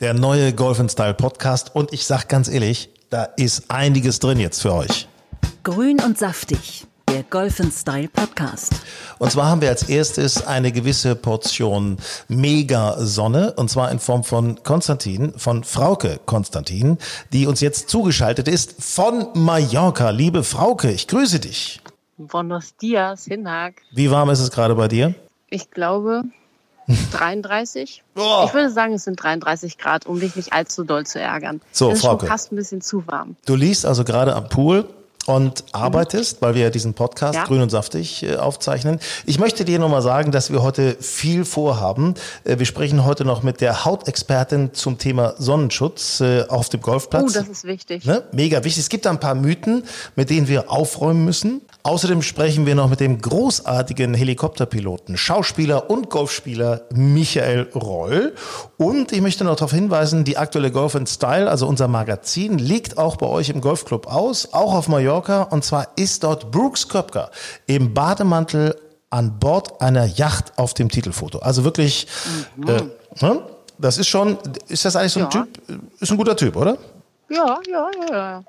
Der neue Golf Style Podcast und ich sag ganz ehrlich, da ist einiges drin jetzt für euch. Grün und saftig, der Golf Style Podcast. Und zwar haben wir als erstes eine gewisse Portion Mega-Sonne und zwar in Form von Konstantin, von Frauke Konstantin, die uns jetzt zugeschaltet ist von Mallorca. Liebe Frauke, ich grüße dich. Buenos dias, Hinak. Wie warm ist es gerade bei dir? Ich glaube 33. Oh. Ich würde sagen, es sind 33 Grad, um dich nicht allzu doll zu ärgern. So, das ist schon Frauke. fast ein bisschen zu warm. Du liest also gerade am Pool und arbeitest, weil wir ja diesen Podcast Ja. Grün und Saftig äh, aufzeichnen. Ich möchte dir nochmal sagen, dass wir heute viel vorhaben. Äh, wir sprechen heute noch mit der Hautexpertin zum Thema Sonnenschutz äh, auf dem Golfplatz. Oh, das ist wichtig. Ne? Mega wichtig. Es gibt da ein paar Mythen, mit denen wir aufräumen müssen. Außerdem sprechen wir noch mit dem großartigen Helikopterpiloten, Schauspieler und Golfspieler Michael Reul. Und ich möchte noch darauf hinweisen, die aktuelle Golf and Style, also unser Magazin, liegt auch bei euch im Golfclub aus, auch auf Mallorca. Und zwar ist dort Brooks Köpker im Bademantel an Bord einer Yacht auf dem Titelfoto. Also wirklich, äh, ne? das ist schon, ist das eigentlich so ein Ja. Typ? Ist ein guter Typ, oder? Ja, ja, ja, ja.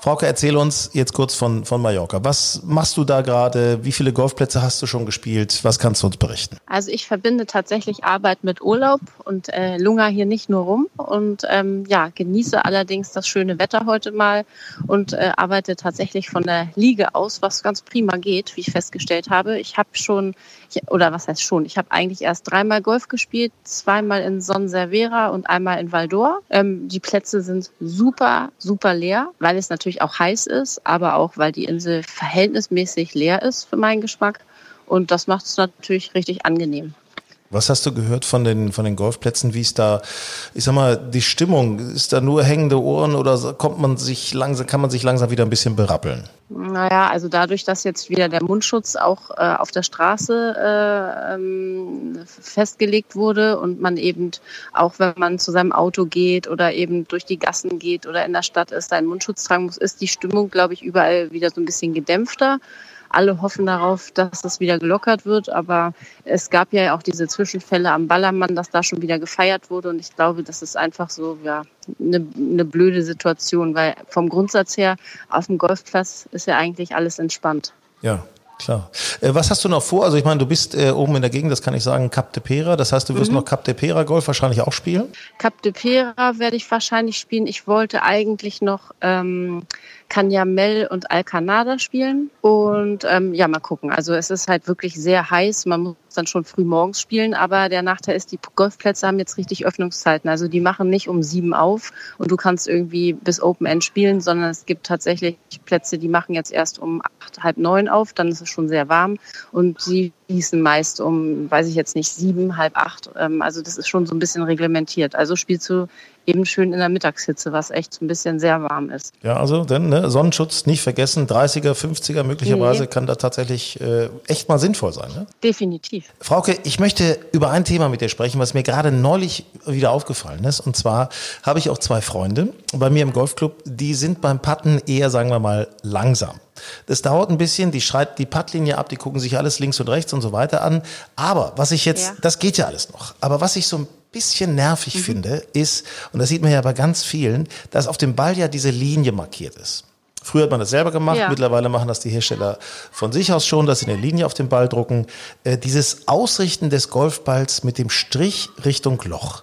Frauke, erzähl uns jetzt kurz von, von Mallorca. Was machst du da gerade? Wie viele Golfplätze hast du schon gespielt? Was kannst du uns berichten? Also ich verbinde tatsächlich Arbeit mit Urlaub und äh, lunger hier nicht nur rum und ähm, ja, genieße allerdings das schöne Wetter heute mal und äh, arbeite tatsächlich von der Liege aus, was ganz prima geht, wie ich festgestellt habe. Ich habe schon, ich, oder was heißt schon, ich habe eigentlich erst dreimal Golf gespielt, zweimal in Son Servera und einmal in Valdor. Ähm, die Plätze sind super, super leer, weil es natürlich auch heiß ist, aber auch, weil die Insel verhältnismäßig leer ist für meinen Geschmack. Und das macht es natürlich richtig angenehm. Was hast du gehört von den, von den Golfplätzen? Wie ist da, ich sag mal, die Stimmung? Ist da nur hängende Ohren oder kommt man sich langsam, kann man sich langsam wieder ein bisschen berappeln? Naja, also dadurch, dass jetzt wieder der Mundschutz auch äh, auf der Straße äh, ähm, festgelegt wurde und man eben auch, wenn man zu seinem Auto geht oder eben durch die Gassen geht oder in der Stadt ist, einen Mundschutz tragen muss, ist die Stimmung, glaube ich, überall wieder so ein bisschen gedämpfter. Alle hoffen darauf, dass das wieder gelockert wird, aber es gab ja auch diese Zwischenfälle am Ballermann, dass da schon wieder gefeiert wurde und ich glaube, das ist einfach so ja eine, eine blöde Situation, weil vom Grundsatz her auf dem Golfplatz ist ja eigentlich alles entspannt. Ja, klar. Äh, was hast du noch vor? Also ich meine, du bist äh, oben in der Gegend, das kann ich sagen, Cap de Pera. Das heißt, du wirst noch Cap de Pera Golf wahrscheinlich auch spielen? Cap de Pera werde ich wahrscheinlich spielen. Ich wollte eigentlich noch ähm, Canyamel und Alcanada spielen. Und ähm, ja, mal gucken. Also es ist halt wirklich sehr heiß. Man muss dann schon früh morgens spielen. Aber der Nachteil ist, die Golfplätze haben jetzt richtig Öffnungszeiten. Also die machen nicht um sieben auf und du kannst irgendwie bis Open End spielen, sondern es gibt tatsächlich Plätze, die machen jetzt erst um acht, halb neun auf. Dann ist es schon sehr warm. Und sie schließen meist um, weiß ich jetzt nicht, sieben, halb acht. Ähm, also das ist schon so ein bisschen reglementiert. Also spielst du eben schön in der Mittagshitze, was echt so ein bisschen sehr warm ist. Ja, also denn ne, Sonnenschutz nicht vergessen, 30er, 50er möglicherweise Nee. kann da tatsächlich äh, echt mal sinnvoll sein. Ne? Definitiv. Frauke, ich möchte über ein Thema mit dir sprechen, was mir gerade neulich wieder aufgefallen ist. Und zwar habe ich auch zwei Freunde bei mir im Golfclub, die sind beim Putten eher, sagen wir mal, langsam. Das dauert ein bisschen, die schreit die Puttlinie ab, die gucken sich alles links und rechts und so weiter an. Aber was ich jetzt, Ja. das geht ja alles noch. Aber was ich so ein bisschen nervig finde, ist, und das sieht man ja bei ganz vielen, dass auf dem Ball ja diese Linie markiert ist. Früher hat man das selber gemacht, Ja. mittlerweile machen das die Hersteller von sich aus schon, dass sie eine Linie auf den Ball drucken. Äh, dieses Ausrichten des Golfballs mit dem Strich Richtung Loch.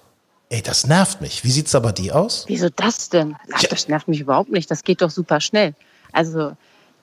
Ey, das nervt mich. Wie sieht's da bei dir aus? Wieso das denn? Ach, das nervt mich überhaupt nicht. Das geht doch super schnell. Also,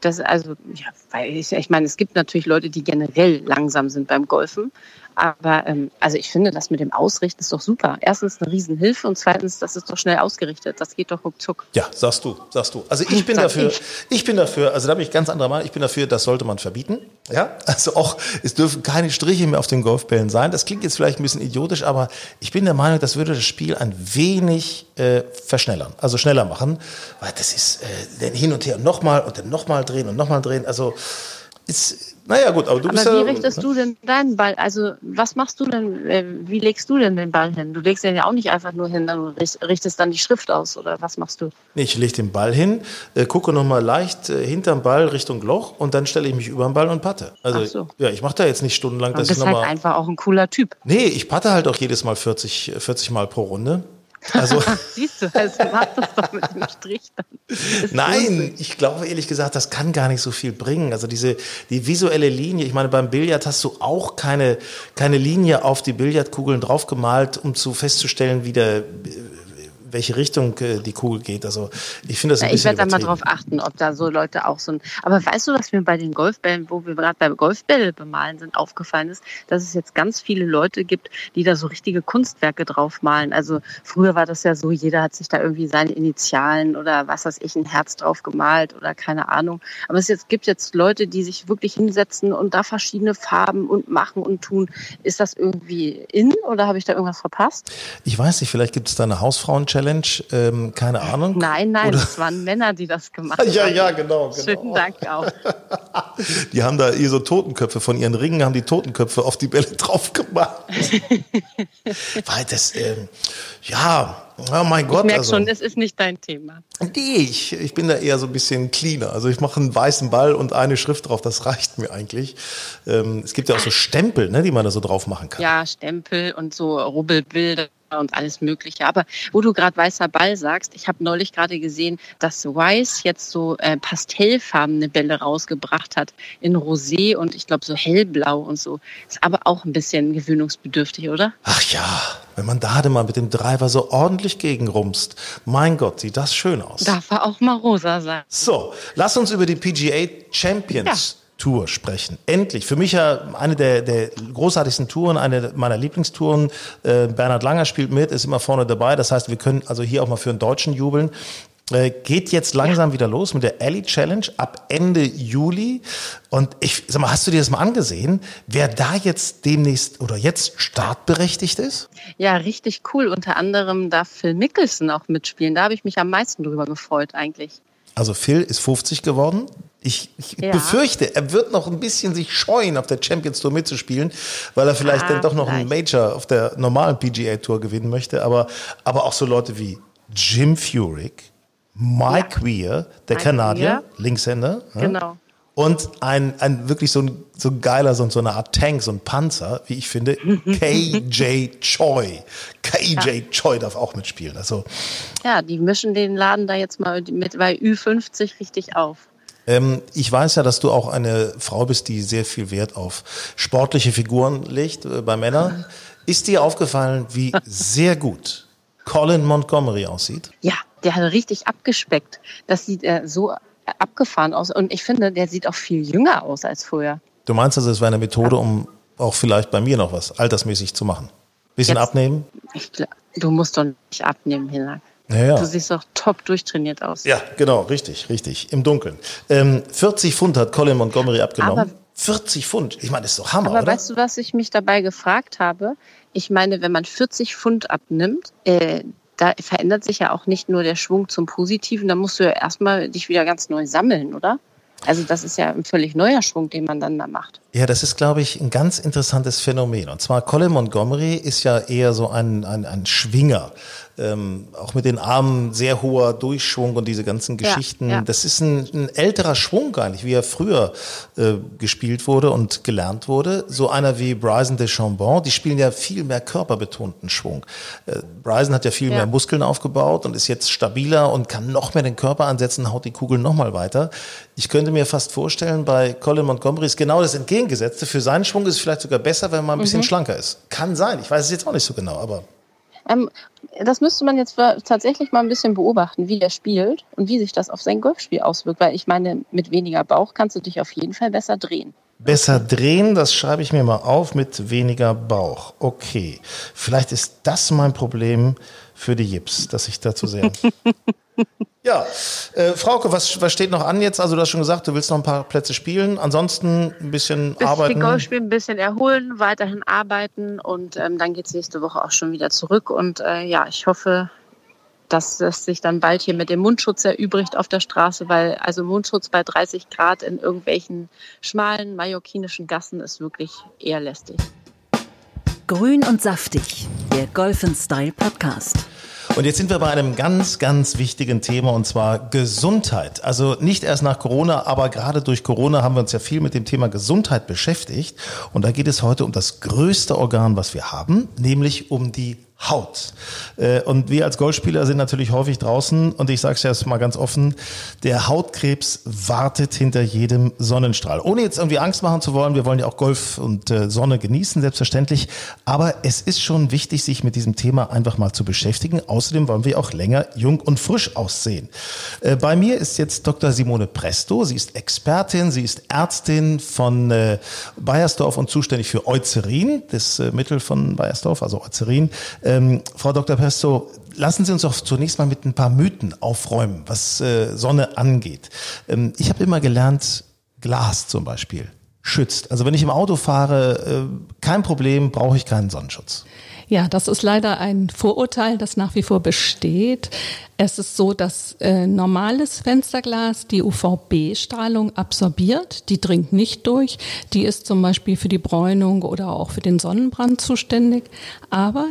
das, also, ja, weil ich, ich meine, es gibt natürlich Leute, die generell langsam sind beim Golfen. Aber ähm, also ich finde, das mit dem Ausrichten ist doch super. Erstens eine Riesenhilfe und zweitens, das ist doch schnell ausgerichtet. Das geht doch ruckzuck. Ja, sagst du, sagst du. Also ich bin Sag dafür, ich. ich bin dafür, also da bin ich ganz anderer Meinung, ich bin dafür, das sollte man verbieten. Ja, also auch, es dürfen keine Striche mehr auf den Golfbällen sein. Das klingt jetzt vielleicht ein bisschen idiotisch, aber ich bin der Meinung, das würde das Spiel ein wenig äh, verschnellern, also schneller machen, weil das ist äh, dann hin und her und nochmal und dann nochmal drehen und nochmal drehen. Also ist, naja gut, aber du bist Aber wie ja, richtest du denn deinen Ball? Also was machst du denn, äh, wie legst du denn den Ball hin? Du legst den ja auch nicht einfach nur hin, dann richt- richtest dann die Schrift aus oder was machst du? Nee, Ich lege den Ball hin, äh, gucke nochmal leicht äh, hinterm Ball Richtung Loch und dann stelle ich mich über den Ball und patte. Also Ach so. ja, ich mache da jetzt nicht stundenlang, Du dass ich bist halt einfach auch ein cooler Typ. Nee, ich patte halt auch jedes Mal 40, 40 Mal pro Runde. Also, Siehst du, also mach das doch mit dem Strich dann. Ist Nein, ich glaube ehrlich gesagt, das kann gar nicht so viel bringen. Also diese die visuelle Linie, ich meine, beim Billard hast du auch keine, keine Linie auf die Billardkugeln draufgemalt, um zu festzustellen, wie der, welche Richtung äh, die Kugel geht. Also ich finde das ein Ja, ich werde da mal drauf achten, ob da so Leute auch so ein. Aber weißt du, was mir bei den Golfbällen, wo wir gerade bei Golfbälle bemalen sind, aufgefallen ist, dass es jetzt ganz viele Leute gibt, die da so richtige Kunstwerke drauf malen. Also früher war das ja so, jeder hat sich da irgendwie seine Initialen oder was weiß ich, ein Herz drauf gemalt oder keine Ahnung. Aber es jetzt, gibt jetzt Leute, die sich wirklich hinsetzen und da verschiedene Farben und machen und tun. Ist das irgendwie in oder habe ich da irgendwas verpasst? Ich weiß nicht, vielleicht gibt es da eine Hausfrauen-Challenge, ähm, keine Ahnung. Nein, nein, Oder- das waren Männer, die das gemacht haben. Ja, ja, genau, genau. Schönen Dank auch. Die haben da ihr so Totenköpfe von ihren Ringen, haben die Totenköpfe auf die Bälle drauf gemacht. Weil das, ähm, ja, oh mein Gott. Ich merke also. schon, es ist nicht dein Thema. Nee, ich, ich bin da eher so ein bisschen cleaner. Also ich mache einen weißen Ball und eine Schrift drauf, das reicht mir eigentlich. Ähm, es gibt ja auch so Stempel, ne, die man da so drauf machen kann. Ja, Stempel und so Rubbelbilder und alles Mögliche. Aber wo du gerade weißer Ball sagst, ich habe neulich gerade gesehen, dass Weiß jetzt so äh, pastellfarbene Bälle rausgebracht hat in Rosé und ich glaube so hellblau und so. Ist aber auch ein bisschen gewöhnungsbedürftig, oder? Ach ja, wenn man da mal mit dem Driver so ordentlich gegenrumst. Mein Gott, sieht das schön aus. Darf er auch mal rosa sein. So, lass uns über die PGA Champions Tour sprechen. Endlich. Für mich ja eine der, der großartigsten Touren, eine meiner Lieblingstouren. Äh, Bernhard Langer spielt mit, ist immer vorne dabei. Das heißt, wir können also hier auch mal für einen Deutschen jubeln. Äh, geht jetzt langsam wieder los mit der Alley Challenge ab Ende Juli. Und ich sag mal, hast du dir das mal angesehen, wer da jetzt demnächst oder jetzt startberechtigt ist? Ja, richtig cool. Unter anderem darf Phil Mickelson auch mitspielen. Da habe ich mich am meisten drüber gefreut eigentlich. Also Phil ist 50 geworden. Ich, ich Ja. befürchte, er wird noch ein bisschen sich scheuen, auf der Champions Tour mitzuspielen, weil er vielleicht Ah, dann doch noch einen vielleicht. Major auf der normalen PGA Tour gewinnen möchte. Aber, aber auch so Leute wie Jim Furyk, Mike Weir, der Mike Kanadier, Weir. Linkshänder. ja? Genau. Und ein, ein wirklich so ein, so ein geiler, so, so eine Art Tank, so ein Panzer, wie ich finde, KJ Choi. KJ Choi darf auch mitspielen. Also Ja, die mischen den Laden da jetzt mal mit bei Ü50 richtig auf. Ähm, ich weiß ja, dass du auch eine Frau bist, die sehr viel Wert auf sportliche Figuren legt äh, bei Männern. Ist dir aufgefallen, wie sehr gut Colin Montgomery aussieht? Ja, der hat richtig abgespeckt. Das sieht äh, so abgefahren aus. Und ich finde, der sieht auch viel jünger aus als vorher. Du meinst also, es wäre eine Methode, um auch vielleicht bei mir noch was altersmäßig zu machen? Bisschen Jetzt- abnehmen? Ich, du musst doch nicht abnehmen, Hinak. Ja, ja. Du siehst doch top durchtrainiert aus. Ja, genau, richtig, richtig. Im Dunkeln. Ähm, 40 Pfund hat Colin Montgomery abgenommen. Aber- 40 Pfund. Ich meine, das ist doch Hammer, Aber oder? weißt du, was ich mich dabei gefragt habe? Ich meine, wenn man 40 Pfund abnimmt, äh, da verändert sich ja auch nicht nur der Schwung zum Positiven, da musst du ja erstmal dich wieder ganz neu sammeln, oder? Also das ist ja ein völlig neuer Schwung, den man dann da macht. Ja, das ist, glaube ich, ein ganz interessantes Phänomen. Und zwar Colin Montgomery ist ja eher so ein, ein, ein Schwinger. Ähm, auch mit den Armen sehr hoher Durchschwung und diese ganzen Ja, Geschichten. ja. Das ist ein, ein älterer Schwung eigentlich, wie er früher äh, gespielt wurde und gelernt wurde. So einer wie Bryson DeChambon, die spielen ja viel mehr körperbetonten Schwung. Äh, Bryson hat ja viel Ja. mehr Muskeln aufgebaut und ist jetzt stabiler und kann noch mehr den Körper ansetzen, haut die Kugel noch mal weiter. Ich könnte mir fast vorstellen, bei Colin Montgomery ist genau das Entgegengesetzte. Für seinen Schwung ist es vielleicht sogar besser, wenn man ein Mhm. bisschen schlanker ist. Kann sein. Ich weiß es jetzt auch nicht so genau, aber Ähm, das müsste man jetzt tatsächlich mal ein bisschen beobachten, wie der spielt und wie sich das auf sein Golfspiel auswirkt. Weil ich meine, mit weniger Bauch kannst du dich auf jeden Fall besser drehen. besser drehen, das schreibe ich mir mal auf mit weniger Bauch. Okay. Vielleicht ist das mein Problem für die Jips, dass ich dazu sehr. Ja, äh, Frauke, was, was steht noch an jetzt? Also du hast schon gesagt, du willst noch ein paar Plätze spielen. Ansonsten ein bisschen Bisschen arbeiten. Golf spielen, ein bisschen erholen, weiterhin arbeiten und ähm, dann geht's nächste Woche auch schon wieder zurück. Und äh, ja, ich hoffe, dass es sich dann bald hier mit dem Mundschutz erübrigt auf der Straße, weil also Mundschutz bei 30 Grad in irgendwelchen schmalen mallorquinischen Gassen ist wirklich eher lästig. Grün und saftig, der Golf Style Podcast. Und jetzt sind wir bei einem ganz, ganz wichtigen Thema und zwar Gesundheit. Also nicht erst nach Corona, aber gerade durch Corona haben wir uns ja viel mit dem Thema Gesundheit beschäftigt. Und da geht es heute um das größte Organ, was wir haben, nämlich um die Haut. Äh, und wir als Golfspieler sind natürlich häufig draußen und ich sage es jetzt mal ganz offen, der Hautkrebs wartet hinter jedem Sonnenstrahl. Ohne jetzt irgendwie Angst machen zu wollen, wir wollen ja auch Golf und äh, Sonne genießen, selbstverständlich. Aber es ist schon wichtig, sich mit diesem Thema einfach mal zu beschäftigen. Außerdem wollen wir auch länger jung und frisch aussehen. Äh, bei mir ist jetzt Dr. Simone Presto. Sie ist Expertin, sie ist Ärztin von Bayersdorf und zuständig für Eucerin, das Mittel von Bayersdorf, also Eucerin. Ähm, Frau Dr. Pesto, lassen Sie uns doch zunächst mal mit ein paar Mythen aufräumen, was äh, Sonne angeht. Ähm, ich habe immer gelernt, Glas zum Beispiel schützt. Also wenn ich im Auto fahre, äh, kein Problem, brauche ich keinen Sonnenschutz. Ja, das ist leider ein Vorurteil, das nach wie vor besteht. Es ist so, dass äh, normales Fensterglas die UVB-Strahlung absorbiert, die dringt nicht durch. Die ist zum Beispiel für die Bräunung oder auch für den Sonnenbrand zuständig. Aber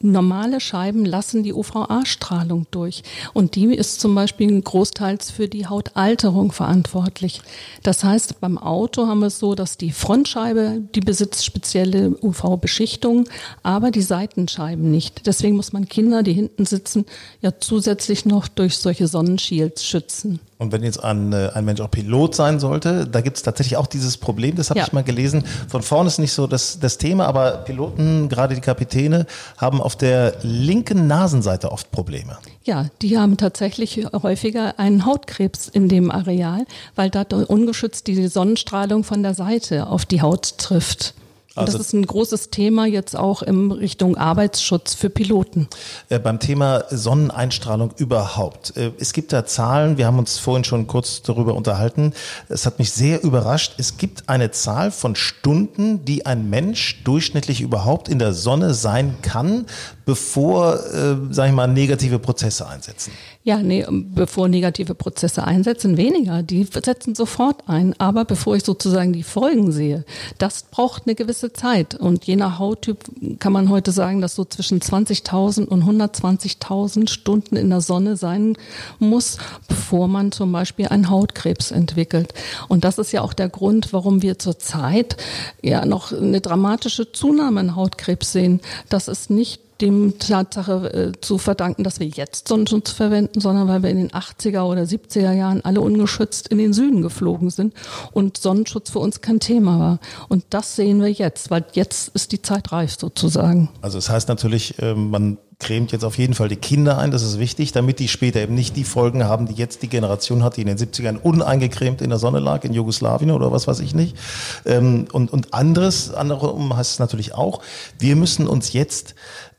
normale Scheiben lassen die UVA-Strahlung durch. Und die ist zum Beispiel großteils für die Hautalterung verantwortlich. Das heißt, beim Auto haben wir es so, dass die Frontscheibe, die besitzt spezielle UV-Beschichtung, aber die Seitenscheiben nicht. Deswegen muss man Kinder, die hinten sitzen, ja zusätzlich noch durch solche Sonnenshields schützen. Und wenn jetzt ein, äh, ein Mensch auch Pilot sein sollte, da gibt es tatsächlich auch dieses Problem, das habe ja. ich mal gelesen. Von vorne ist nicht so das, das Thema, aber Piloten, gerade die Kapitäne, haben auf der linken Nasenseite oft Probleme. Ja, die haben tatsächlich häufiger einen Hautkrebs in dem Areal, weil da ungeschützt die Sonnenstrahlung von der Seite auf die Haut trifft. Also das ist ein großes Thema jetzt auch in Richtung Arbeitsschutz für Piloten. Äh, beim Thema Sonneneinstrahlung überhaupt. Äh, es gibt da Zahlen, wir haben uns vorhin schon kurz darüber unterhalten. Es hat mich sehr überrascht. Es gibt eine Zahl von Stunden, die ein Mensch durchschnittlich überhaupt in der Sonne sein kann, bevor, äh, sag ich mal, negative Prozesse einsetzen. Ja, nee, bevor negative Prozesse einsetzen, weniger. Die setzen sofort ein. Aber bevor ich sozusagen die Folgen sehe, das braucht eine gewisse Zeit. Und je nach Hauttyp kann man heute sagen, dass so zwischen 20.000 und 120.000 Stunden in der Sonne sein muss, bevor man zum Beispiel einen Hautkrebs entwickelt. Und das ist ja auch der Grund, warum wir zurzeit ja noch eine dramatische Zunahme in Hautkrebs sehen. Das ist nicht dem Tatsache äh, zu verdanken, dass wir jetzt Sonnenschutz verwenden, sondern weil wir in den 80er oder 70er Jahren alle ungeschützt in den Süden geflogen sind und Sonnenschutz für uns kein Thema war. Und das sehen wir jetzt, weil jetzt ist die Zeit reif sozusagen. Also es das heißt natürlich, äh, man cremt jetzt auf jeden Fall die Kinder ein, das ist wichtig, damit die später eben nicht die Folgen haben, die jetzt die Generation hat, die in den 70ern uneingecremt in der Sonne lag, in Jugoslawien oder was weiß ich nicht. Ähm, und, und anderes, andere heißt es natürlich auch, wir müssen uns jetzt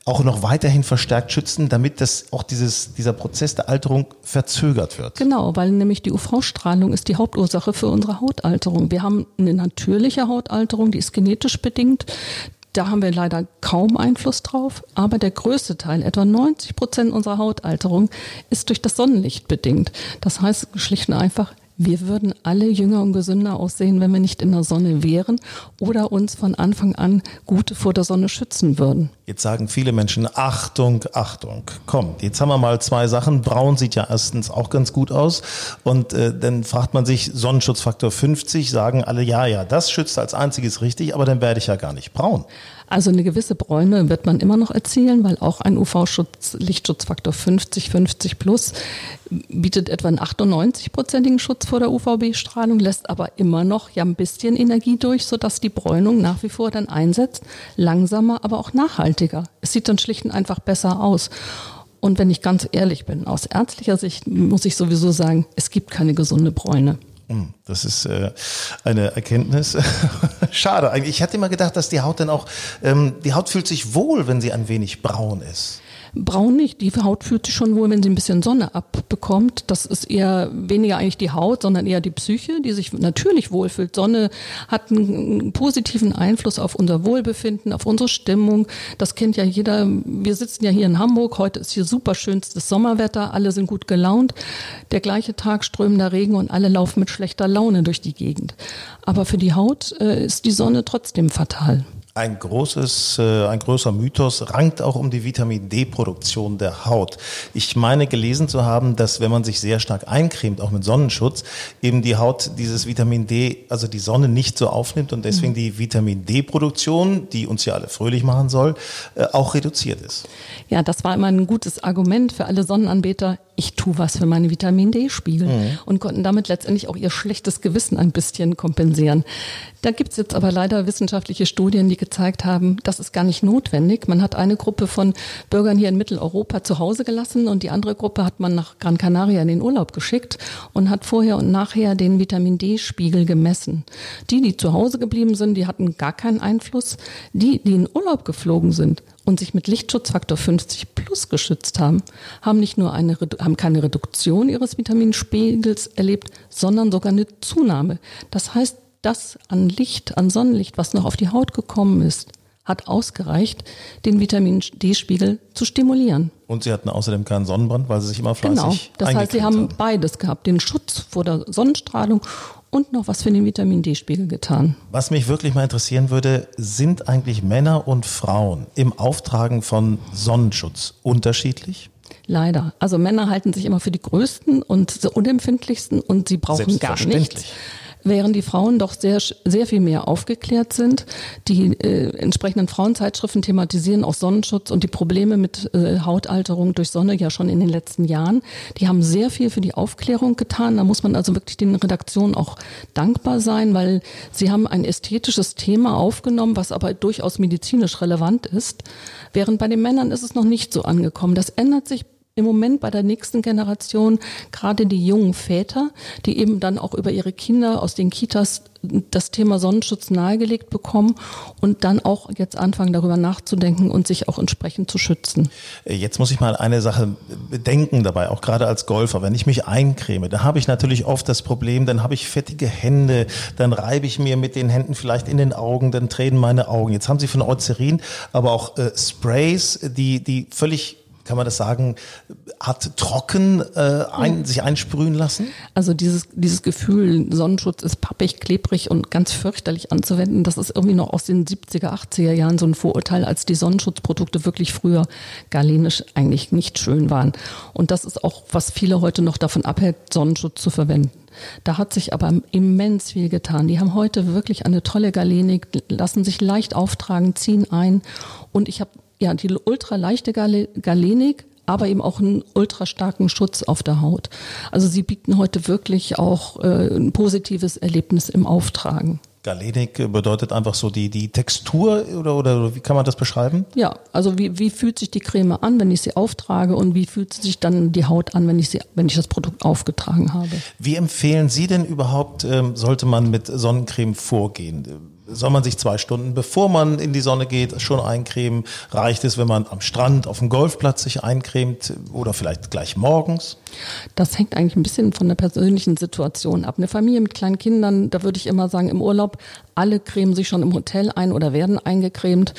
auch noch weiterhin verstärkt schützen, damit das auch dieses, dieser Prozess der Alterung verzögert wird. Genau, weil nämlich die UV-Strahlung ist die Hauptursache für unsere Hautalterung. Wir haben eine natürliche Hautalterung, die ist genetisch bedingt. Da haben wir leider kaum Einfluss drauf, aber der größte Teil, etwa 90 Prozent unserer Hautalterung, ist durch das Sonnenlicht bedingt. Das heißt schlicht und einfach, wir würden alle jünger und gesünder aussehen, wenn wir nicht in der Sonne wären oder uns von Anfang an gut vor der Sonne schützen würden. Jetzt sagen viele Menschen, Achtung, Achtung, komm, jetzt haben wir mal zwei Sachen. Braun sieht ja erstens auch ganz gut aus und äh, dann fragt man sich, Sonnenschutzfaktor 50, sagen alle, ja, ja, das schützt als einziges richtig, aber dann werde ich ja gar nicht braun. Also eine gewisse Bräune wird man immer noch erzielen, weil auch ein UV-Schutz, Lichtschutzfaktor 50, 50 plus bietet etwa einen 98-prozentigen Schutz vor der UVB-Strahlung, lässt aber immer noch ja ein bisschen Energie durch, sodass die Bräunung nach wie vor dann einsetzt, langsamer, aber auch nachhaltiger. Es sieht dann schlicht und einfach besser aus. Und wenn ich ganz ehrlich bin, aus ärztlicher Sicht muss ich sowieso sagen, es gibt keine gesunde Bräune. Hm, das ist äh, eine Erkenntnis. Schade. Ich hatte immer gedacht, dass die Haut dann auch, ähm, die Haut fühlt sich wohl, wenn sie ein wenig braun ist. Braun nicht. Die Haut fühlt sich schon wohl, wenn sie ein bisschen Sonne abbekommt. Das ist eher weniger eigentlich die Haut, sondern eher die Psyche, die sich natürlich wohlfühlt. Sonne hat einen positiven Einfluss auf unser Wohlbefinden, auf unsere Stimmung. Das kennt ja jeder. Wir sitzen ja hier in Hamburg. Heute ist hier super schönstes Sommerwetter. Alle sind gut gelaunt. Der gleiche Tag strömender Regen und alle laufen mit schlechter Laune durch die Gegend. Aber für die Haut äh, ist die Sonne trotzdem fatal. Ein großes, äh, ein großer Mythos rankt auch um die Vitamin D-Produktion der Haut. Ich meine gelesen zu haben, dass wenn man sich sehr stark eincremt, auch mit Sonnenschutz, eben die Haut dieses Vitamin D, also die Sonne nicht so aufnimmt und deswegen mhm. die Vitamin D-Produktion, die uns ja alle fröhlich machen soll, äh, auch reduziert ist. Ja, das war immer ein gutes Argument für alle Sonnenanbeter ich tue was für meine Vitamin D-Spiegel mhm. und konnten damit letztendlich auch ihr schlechtes Gewissen ein bisschen kompensieren. Da gibt es jetzt aber leider wissenschaftliche Studien, die gezeigt haben, das ist gar nicht notwendig. Man hat eine Gruppe von Bürgern hier in Mitteleuropa zu Hause gelassen und die andere Gruppe hat man nach Gran Canaria in den Urlaub geschickt und hat vorher und nachher den Vitamin D-Spiegel gemessen. Die, die zu Hause geblieben sind, die hatten gar keinen Einfluss. Die, die in Urlaub geflogen sind, und sich mit Lichtschutzfaktor 50 plus geschützt haben, haben nicht nur eine, haben keine Reduktion ihres Vitaminspiegels erlebt, sondern sogar eine Zunahme. Das heißt, das an Licht, an Sonnenlicht, was noch auf die Haut gekommen ist, hat ausgereicht, den Vitamin D-Spiegel zu stimulieren. Und sie hatten außerdem keinen Sonnenbrand, weil sie sich immer fleißig Genau, das heißt, sie haben, haben beides gehabt, den Schutz vor der Sonnenstrahlung und noch was für den Vitamin D-Spiegel getan. Was mich wirklich mal interessieren würde, sind eigentlich Männer und Frauen im Auftragen von Sonnenschutz unterschiedlich? Leider. Also Männer halten sich immer für die größten und unempfindlichsten und sie brauchen gar nichts während die Frauen doch sehr, sehr viel mehr aufgeklärt sind. Die äh, entsprechenden Frauenzeitschriften thematisieren auch Sonnenschutz und die Probleme mit äh, Hautalterung durch Sonne ja schon in den letzten Jahren. Die haben sehr viel für die Aufklärung getan. Da muss man also wirklich den Redaktionen auch dankbar sein, weil sie haben ein ästhetisches Thema aufgenommen, was aber durchaus medizinisch relevant ist. Während bei den Männern ist es noch nicht so angekommen. Das ändert sich im Moment bei der nächsten Generation gerade die jungen Väter, die eben dann auch über ihre Kinder aus den Kitas das Thema Sonnenschutz nahegelegt bekommen und dann auch jetzt anfangen darüber nachzudenken und sich auch entsprechend zu schützen. Jetzt muss ich mal eine Sache bedenken dabei, auch gerade als Golfer. Wenn ich mich eincreme, da habe ich natürlich oft das Problem, dann habe ich fettige Hände, dann reibe ich mir mit den Händen vielleicht in den Augen, dann tränen meine Augen. Jetzt haben Sie von Eucerin aber auch äh, Sprays, die, die völlig kann man das sagen, hat trocken äh, ein, sich einsprühen lassen? Also dieses, dieses Gefühl, Sonnenschutz ist pappig, klebrig und ganz fürchterlich anzuwenden, das ist irgendwie noch aus den 70er, 80er Jahren so ein Vorurteil, als die Sonnenschutzprodukte wirklich früher galenisch eigentlich nicht schön waren. Und das ist auch, was viele heute noch davon abhält, Sonnenschutz zu verwenden. Da hat sich aber immens viel getan. Die haben heute wirklich eine tolle Galenik, lassen sich leicht auftragen, ziehen ein. Und ich habe ja, die ultraleichte Galenik, aber eben auch einen ultrastarken Schutz auf der Haut. Also sie bieten heute wirklich auch äh, ein positives Erlebnis im Auftragen. Galenik bedeutet einfach so die, die Textur oder, oder wie kann man das beschreiben? Ja, also wie, wie fühlt sich die Creme an, wenn ich sie auftrage und wie fühlt sich dann die Haut an, wenn ich, sie, wenn ich das Produkt aufgetragen habe? Wie empfehlen Sie denn überhaupt, ähm, sollte man mit Sonnencreme vorgehen? Soll man sich zwei Stunden bevor man in die Sonne geht schon eincremen? Reicht es, wenn man am Strand auf dem Golfplatz sich eincremt oder vielleicht gleich morgens? Das hängt eigentlich ein bisschen von der persönlichen Situation ab. Eine Familie mit kleinen Kindern, da würde ich immer sagen, im Urlaub, alle cremen sich schon im Hotel ein oder werden eingecremt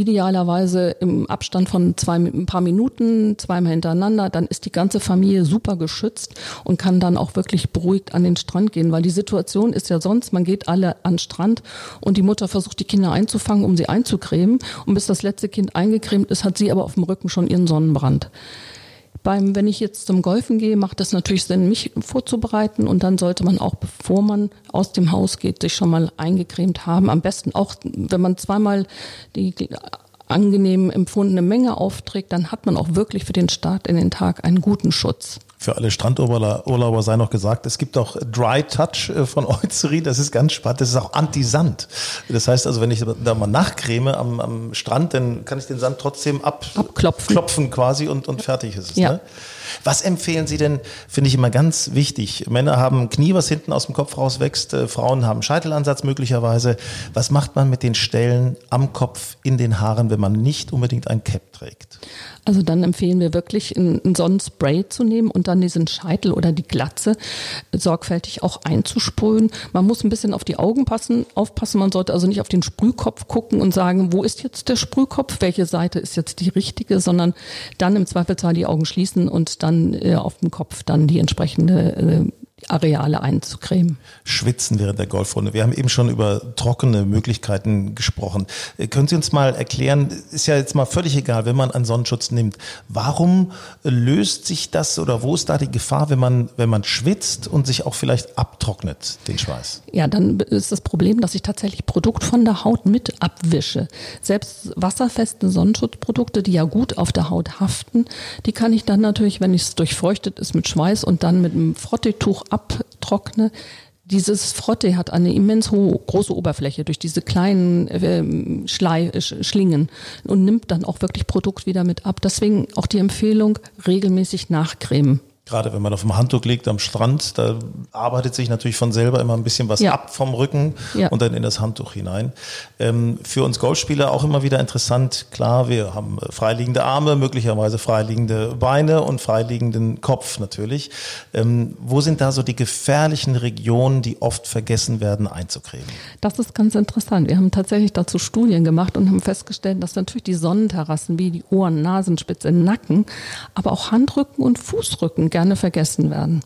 idealerweise im Abstand von zwei, ein paar Minuten, zweimal hintereinander, dann ist die ganze Familie super geschützt und kann dann auch wirklich beruhigt an den Strand gehen, weil die Situation ist ja sonst, man geht alle an den Strand und die Mutter versucht die Kinder einzufangen, um sie einzucremen und bis das letzte Kind eingecremt ist, hat sie aber auf dem Rücken schon ihren Sonnenbrand. Beim, wenn ich jetzt zum Golfen gehe, macht es natürlich Sinn, mich vorzubereiten und dann sollte man auch, bevor man aus dem Haus geht, sich schon mal eingecremt haben. Am besten auch, wenn man zweimal die angenehm empfundene Menge aufträgt, dann hat man auch wirklich für den Start in den Tag einen guten Schutz. Für alle Strandurlauber sei noch gesagt, es gibt auch Dry Touch äh, von Eucerin, das ist ganz spannend, das ist auch Anti-Sand. Das heißt also, wenn ich da mal nachcreme am, am Strand, dann kann ich den Sand trotzdem ab, abklopfen klopfen quasi und, und fertig ist es. Ja. Ne? Was empfehlen Sie denn, finde ich immer ganz wichtig. Männer haben Knie, was hinten aus dem Kopf rauswächst, äh, Frauen haben Scheitelansatz möglicherweise. Was macht man mit den Stellen am Kopf, in den Haaren, wenn man nicht unbedingt ein Cap trägt? Also dann empfehlen wir wirklich ein, ein Sonnenspray zu nehmen und dann diesen Scheitel oder die Glatze sorgfältig auch einzusprühen. Man muss ein bisschen auf die Augen passen, aufpassen. Man sollte also nicht auf den Sprühkopf gucken und sagen, wo ist jetzt der Sprühkopf? Welche Seite ist jetzt die richtige? Sondern dann im Zweifelsfall die Augen schließen und dann äh, auf dem Kopf dann die entsprechende äh, Areale einzucremen. Schwitzen während der Golfrunde. Wir haben eben schon über trockene Möglichkeiten gesprochen. Äh, können Sie uns mal erklären, ist ja jetzt mal völlig egal, wenn man einen Sonnenschutz nimmt, warum löst sich das oder wo ist da die Gefahr, wenn man, wenn man schwitzt und sich auch vielleicht abtrocknet, den Schweiß? Ja, dann ist das Problem, dass ich tatsächlich Produkt von der Haut mit abwische. Selbst wasserfeste Sonnenschutzprodukte, die ja gut auf der Haut haften, die kann ich dann natürlich, wenn es durchfeuchtet ist mit Schweiß und dann mit einem Frottetuch abtrockne, dieses Frotte hat eine immens hohe, große Oberfläche durch diese kleinen äh, Schlei, Schlingen und nimmt dann auch wirklich Produkt wieder mit ab. Deswegen auch die Empfehlung, regelmäßig nachcremen. Gerade wenn man auf dem Handtuch liegt am Strand, da arbeitet sich natürlich von selber immer ein bisschen was ja. ab vom Rücken ja. und dann in das Handtuch hinein. Ähm, für uns Golfspieler auch immer wieder interessant. Klar, wir haben freiliegende Arme, möglicherweise freiliegende Beine und freiliegenden Kopf natürlich. Ähm, wo sind da so die gefährlichen Regionen, die oft vergessen werden einzucremen? Das ist ganz interessant. Wir haben tatsächlich dazu Studien gemacht und haben festgestellt, dass natürlich die Sonnenterrassen wie die Ohren, Nasenspitze, Nacken, aber auch Handrücken und Fußrücken gerne vergessen werden.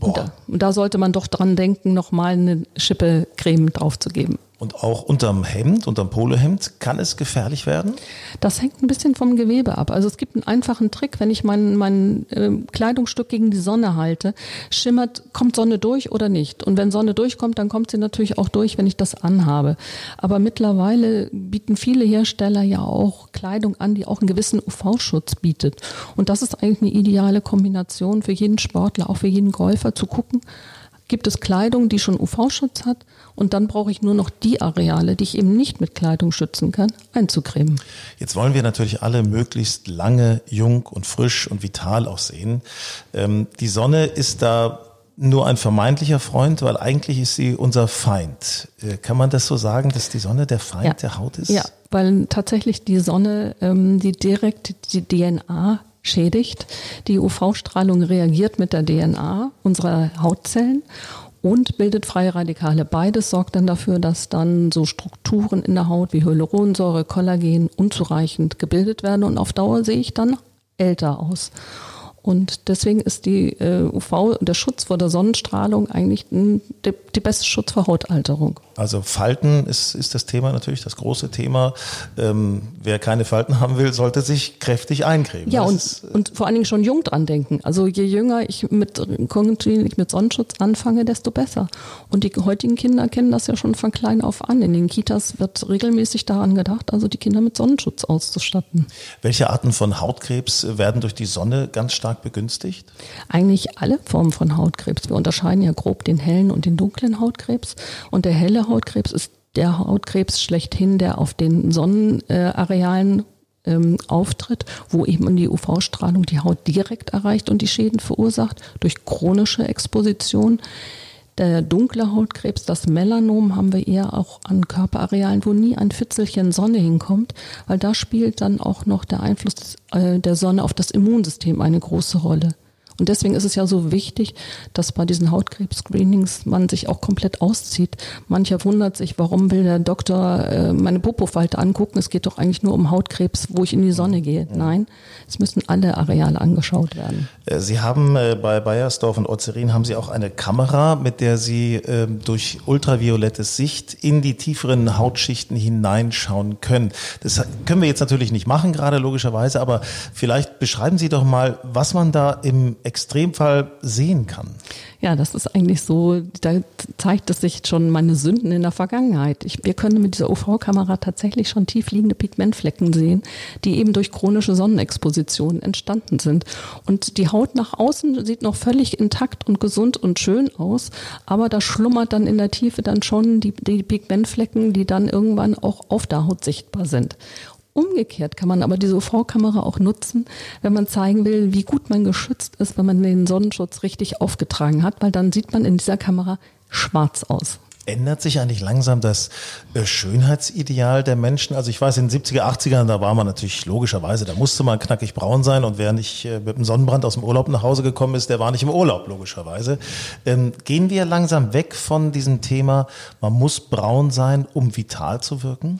Und da, und da, sollte man doch dran denken, nochmal eine Schippe Creme draufzugeben. Und auch unterm Hemd, unterm Polohemd, kann es gefährlich werden? Das hängt ein bisschen vom Gewebe ab. Also es gibt einen einfachen Trick, wenn ich mein, mein äh, Kleidungsstück gegen die Sonne halte, schimmert, kommt Sonne durch oder nicht? Und wenn Sonne durchkommt, dann kommt sie natürlich auch durch, wenn ich das anhabe. Aber mittlerweile bieten viele Hersteller ja auch Kleidung an, die auch einen gewissen UV-Schutz bietet. Und das ist eigentlich eine ideale Kombination für jeden Sportler, auch für jeden Golfer, zu gucken, gibt es Kleidung, die schon UV-Schutz hat und dann brauche ich nur noch die Areale, die ich eben nicht mit Kleidung schützen kann, einzucremen. Jetzt wollen wir natürlich alle möglichst lange, jung und frisch und vital aussehen. Ähm, die Sonne ist da nur ein vermeintlicher Freund, weil eigentlich ist sie unser Feind. Äh, kann man das so sagen, dass die Sonne der Feind ja. der Haut ist? Ja, weil tatsächlich die Sonne ähm, die direkt die DNA schädigt. Die UV-Strahlung reagiert mit der DNA unserer Hautzellen und bildet freie Radikale. Beides sorgt dann dafür, dass dann so Strukturen in der Haut wie Hyaluronsäure, Kollagen unzureichend gebildet werden und auf Dauer sehe ich dann älter aus. Und deswegen ist die äh, UV, der Schutz vor der Sonnenstrahlung eigentlich die beste Schutz vor Hautalterung. Also Falten ist, ist das Thema natürlich, das große Thema. Ähm, wer keine Falten haben will, sollte sich kräftig eincremen. Ja, und, ist, äh, und vor allen Dingen schon jung dran denken. Also je jünger ich mit kontinuierlich mit Sonnenschutz anfange, desto besser. Und die heutigen Kinder kennen das ja schon von klein auf an. In den Kitas wird regelmäßig daran gedacht, also die Kinder mit Sonnenschutz auszustatten. Welche Arten von Hautkrebs werden durch die Sonne ganz stark begünstigt? Eigentlich alle Formen von Hautkrebs. Wir unterscheiden ja grob den hellen und den dunklen Hautkrebs. Und der helle Hautkrebs ist der Hautkrebs schlechthin, der auf den Sonnenarealen ähm, auftritt, wo eben die UV-Strahlung die Haut direkt erreicht und die Schäden verursacht durch chronische Exposition. Der dunkle Hautkrebs, das Melanom, haben wir eher auch an Körperarealen, wo nie ein Fitzelchen Sonne hinkommt, weil da spielt dann auch noch der Einfluss äh, der Sonne auf das Immunsystem eine große Rolle. Und deswegen ist es ja so wichtig, dass bei diesen Hautkrebs-Screenings man sich auch komplett auszieht. Mancher wundert sich, warum will der Doktor äh, meine Popofalte angucken? Es geht doch eigentlich nur um Hautkrebs, wo ich in die Sonne gehe. Nein, es müssen alle Areale angeschaut werden. Äh, Sie haben äh, bei Bayersdorf und Ozerin haben Sie auch eine Kamera, mit der Sie äh, durch ultraviolettes Sicht in die tieferen Hautschichten hineinschauen können. Das können wir jetzt natürlich nicht machen, gerade logischerweise, aber vielleicht beschreiben Sie doch mal, was man da im Extremfall sehen kann. Ja, das ist eigentlich so, da zeigt es sich schon meine Sünden in der Vergangenheit. Ich, wir können mit dieser UV-Kamera tatsächlich schon tiefliegende Pigmentflecken sehen, die eben durch chronische Sonnenexposition entstanden sind. Und die Haut nach außen sieht noch völlig intakt und gesund und schön aus, aber da schlummert dann in der Tiefe dann schon die, die Pigmentflecken, die dann irgendwann auch auf der Haut sichtbar sind. Umgekehrt kann man aber diese UV-Kamera auch nutzen, wenn man zeigen will, wie gut man geschützt ist, wenn man den Sonnenschutz richtig aufgetragen hat, weil dann sieht man in dieser Kamera schwarz aus. Ändert sich eigentlich langsam das äh, Schönheitsideal der Menschen? Also ich weiß, in den 70er, 80ern, da war man natürlich logischerweise, da musste man knackig braun sein und wer nicht äh, mit dem Sonnenbrand aus dem Urlaub nach Hause gekommen ist, der war nicht im Urlaub, logischerweise. Ähm, gehen wir langsam weg von diesem Thema, man muss braun sein, um vital zu wirken?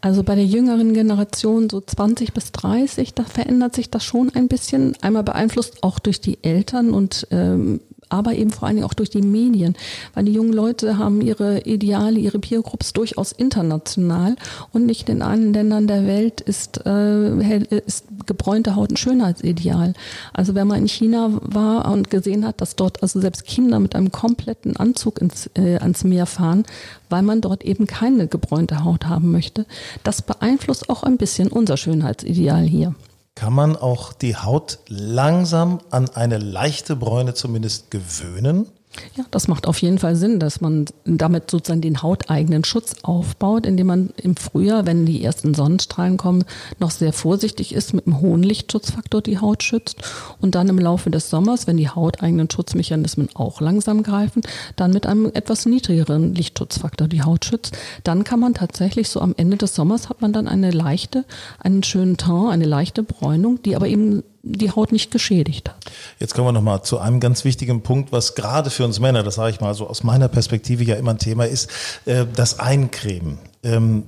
Also bei der jüngeren Generation, so 20 bis 30, da verändert sich das schon ein bisschen. Einmal beeinflusst auch durch die Eltern und ähm, aber eben vor allen Dingen auch durch die Medien, weil die jungen Leute haben ihre Ideale, ihre Peer Groups durchaus international und nicht in allen Ländern der Welt ist, äh, ist gebräunte Haut ein Schönheitsideal. Also wenn man in China war und gesehen hat, dass dort also selbst Kinder mit einem kompletten Anzug ins, äh, ans Meer fahren, weil man dort eben keine gebräunte Haut haben möchte, das beeinflusst auch ein bisschen unser Schönheitsideal hier. Kann man auch die Haut langsam an eine leichte Bräune zumindest gewöhnen? Ja, das macht auf jeden Fall Sinn, dass man damit sozusagen den hauteigenen Schutz aufbaut, indem man im Frühjahr, wenn die ersten Sonnenstrahlen kommen, noch sehr vorsichtig ist, mit einem hohen Lichtschutzfaktor die Haut schützt und dann im Laufe des Sommers, wenn die hauteigenen Schutzmechanismen auch langsam greifen, dann mit einem etwas niedrigeren Lichtschutzfaktor die Haut schützt. Dann kann man tatsächlich so am Ende des Sommers hat man dann eine leichte, einen schönen Teint, eine leichte Bräunung, die aber eben die Haut nicht geschädigt hat. Jetzt kommen wir nochmal zu einem ganz wichtigen Punkt, was gerade für uns Männer, das sage ich mal so aus meiner Perspektive ja immer ein Thema ist, äh, das Eincremen. Ähm,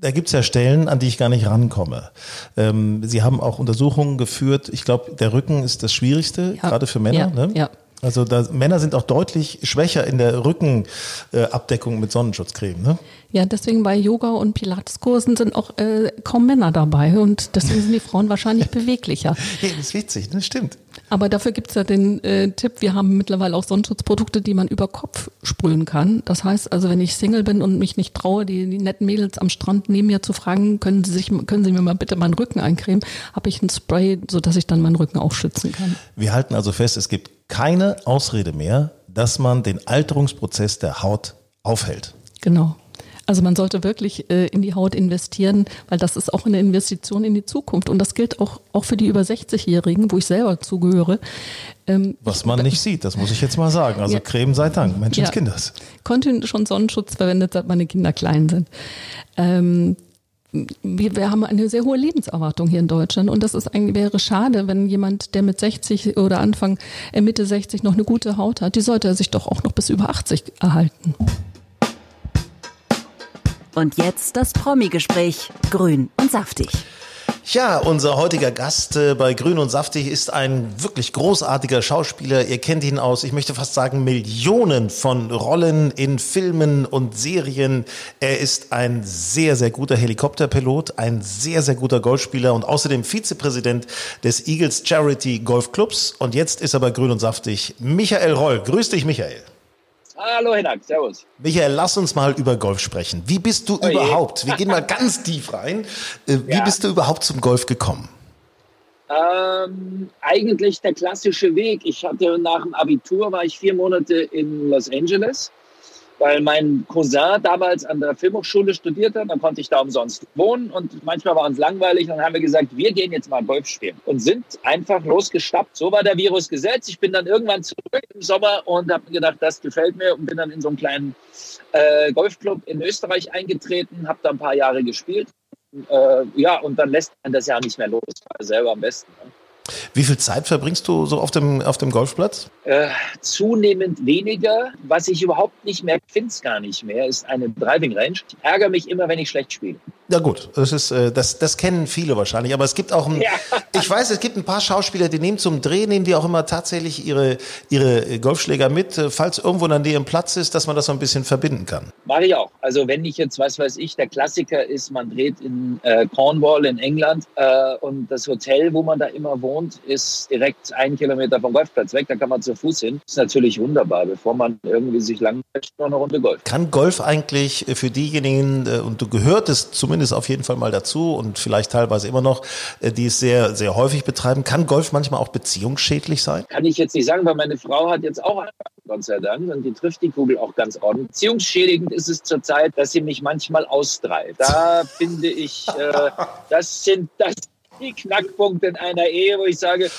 da gibt's ja Stellen, an die ich gar nicht rankomme. Ähm, Sie haben auch Untersuchungen geführt. Ich glaube, der Rücken ist das Schwierigste, ja. gerade für Männer. Ja, ne? ja. Also da, Männer sind auch deutlich schwächer in der Rückenabdeckung äh, mit Sonnenschutzcreme. Ne? Ja, deswegen bei Yoga und Pilateskursen sind auch äh, kaum Männer dabei und deswegen sind die Frauen wahrscheinlich beweglicher. Ja, das ist witzig, das stimmt. Aber dafür gibt's ja den äh, Tipp, wir haben mittlerweile auch Sonnenschutzprodukte, die man über Kopf sprühen kann. Das heißt also, wenn ich Single bin und mich nicht traue, die, die netten Mädels am Strand neben mir zu fragen, können Sie, sich, können Sie mir mal bitte meinen Rücken eincremen, habe ich ein Spray, sodass ich dann meinen Rücken auch schützen kann. Wir halten also fest, es gibt keine Ausrede mehr, dass man den Alterungsprozess der Haut aufhält. Genau. Also man sollte wirklich äh, in die Haut investieren, weil das ist auch eine Investition in die Zukunft. Und das gilt auch, auch für die über 60-Jährigen, wo ich selber zugehöre. Ähm, Was man nicht sieht, das muss ich jetzt mal sagen. Also ja. Creme sei Dank, Menschenskinders. Ja. Konnte schon Sonnenschutz verwendet, seit meine Kinder klein sind. Ähm, wir, wir haben eine sehr hohe Lebenserwartung hier in Deutschland und das ist eigentlich wäre schade, wenn jemand, der mit 60 oder Anfang äh, Mitte 60 noch eine gute Haut hat, die sollte er sich doch auch noch bis über 80 erhalten. Und jetzt das Promi-Gespräch. Grün und saftig. Ja, unser heutiger Gast äh, bei Grün und Saftig ist ein wirklich großartiger Schauspieler. Ihr kennt ihn aus, ich möchte fast sagen, Millionen von Rollen in Filmen und Serien. Er ist ein sehr, sehr guter Helikopterpilot, ein sehr, sehr guter Golfspieler und außerdem Vizepräsident des Eagles Charity Golf Clubs. Und jetzt ist er bei Grün und Saftig Michael Roll. Grüß dich, Michael. Hallo Hinak, servus. Michael, lass uns mal über Golf sprechen. Wie bist du oh überhaupt, wir gehen mal ganz tief rein, äh, wie ja. bist du überhaupt zum Golf gekommen? Ähm, eigentlich der klassische Weg. Ich hatte nach dem Abitur, war ich vier Monate in Los Angeles weil mein Cousin damals an der Filmhochschule studierte. Dann konnte ich da umsonst wohnen und manchmal war uns langweilig. Dann haben wir gesagt, wir gehen jetzt mal Golf spielen und sind einfach losgestappt. So war der Virus gesetzt. Ich bin dann irgendwann zurück im Sommer und habe gedacht, das gefällt mir und bin dann in so einen kleinen äh, Golfclub in Österreich eingetreten, habe da ein paar Jahre gespielt. Äh, ja, und dann lässt man das ja nicht mehr los. Selber am besten. Ne? Wie viel Zeit verbringst du so auf dem, auf dem Golfplatz? Äh, zunehmend weniger. Was ich überhaupt nicht mehr finde, gar nicht mehr, ist eine Driving Range. Ich ärgere mich immer, wenn ich schlecht spiele. Ja gut, das ist äh, das das kennen viele wahrscheinlich, aber es gibt auch ein, ja. ich weiß, es gibt ein paar Schauspieler, die nehmen zum Dreh nehmen die auch immer tatsächlich ihre ihre Golfschläger mit, äh, falls irgendwo in der Nähe ein Platz ist, dass man das so ein bisschen verbinden kann. Mache ich auch. Also wenn ich jetzt, was weiß ich, der Klassiker ist, man dreht in äh, Cornwall in England äh, und das Hotel, wo man da immer wohnt, ist direkt einen Kilometer vom Golfplatz weg, da kann man zu Fuß hin. Das ist natürlich wunderbar, bevor man irgendwie sich langweilt, noch eine Runde Golf. Kann Golf eigentlich für diejenigen, äh, und du gehörtest zumindest zumindest auf jeden Fall mal dazu und vielleicht teilweise immer noch, äh, die es sehr, sehr häufig betreiben. Kann Golf manchmal auch beziehungsschädlich sein? Kann ich jetzt nicht sagen, weil meine Frau hat jetzt auch Gott sei Dank, und die trifft die Kugel auch ganz ordentlich. Beziehungsschädigend ist es zurzeit, dass sie mich manchmal austreibt. Da finde ich, äh, das sind das die Knackpunkte in einer Ehe, wo ich sage,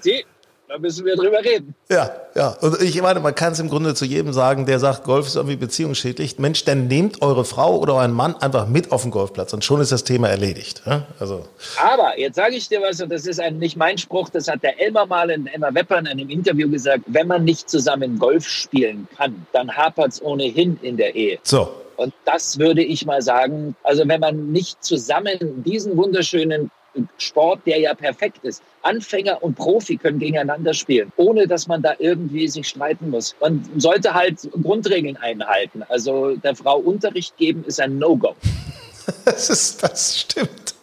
sie, da müssen wir drüber reden. Ja, ja. Und ich meine, man kann es im Grunde zu jedem sagen, der sagt, Golf ist irgendwie beziehungsschädlich. Mensch, dann nehmt eure Frau oder euren Mann einfach mit auf den Golfplatz und schon ist das Thema erledigt. Also. Aber jetzt sage ich dir was, und das ist ein, nicht mein Spruch, das hat der Elmar mal in Emma Wepper in einem Interview gesagt, wenn man nicht zusammen Golf spielen kann, dann hapert es ohnehin in der Ehe. So. Und das würde ich mal sagen, also wenn man nicht zusammen diesen wunderschönen Sport, der ja perfekt ist. Anfänger und Profi können gegeneinander spielen, ohne dass man da irgendwie sich streiten muss. Man sollte halt Grundregeln einhalten. Also der Frau Unterricht geben ist ein No-Go. das, ist, das stimmt.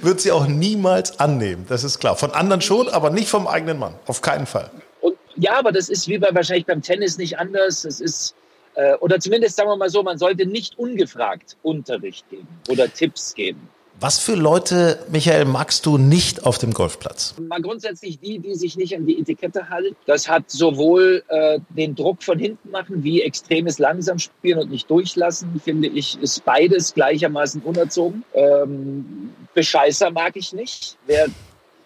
Wird sie auch niemals annehmen, das ist klar. Von anderen schon, aber nicht vom eigenen Mann. Auf keinen Fall. Und ja, aber das ist wie bei wahrscheinlich beim Tennis nicht anders. Es ist äh, oder zumindest sagen wir mal so, man sollte nicht ungefragt Unterricht geben oder Tipps geben. Was für Leute, Michael, magst du nicht auf dem Golfplatz? Mal grundsätzlich die, die sich nicht an die Etikette halten. Das hat sowohl äh, den Druck von hinten machen, wie extremes langsam spielen und nicht durchlassen, finde ich, ist beides gleichermaßen unerzogen. Ähm, Bescheißer mag ich nicht. Wer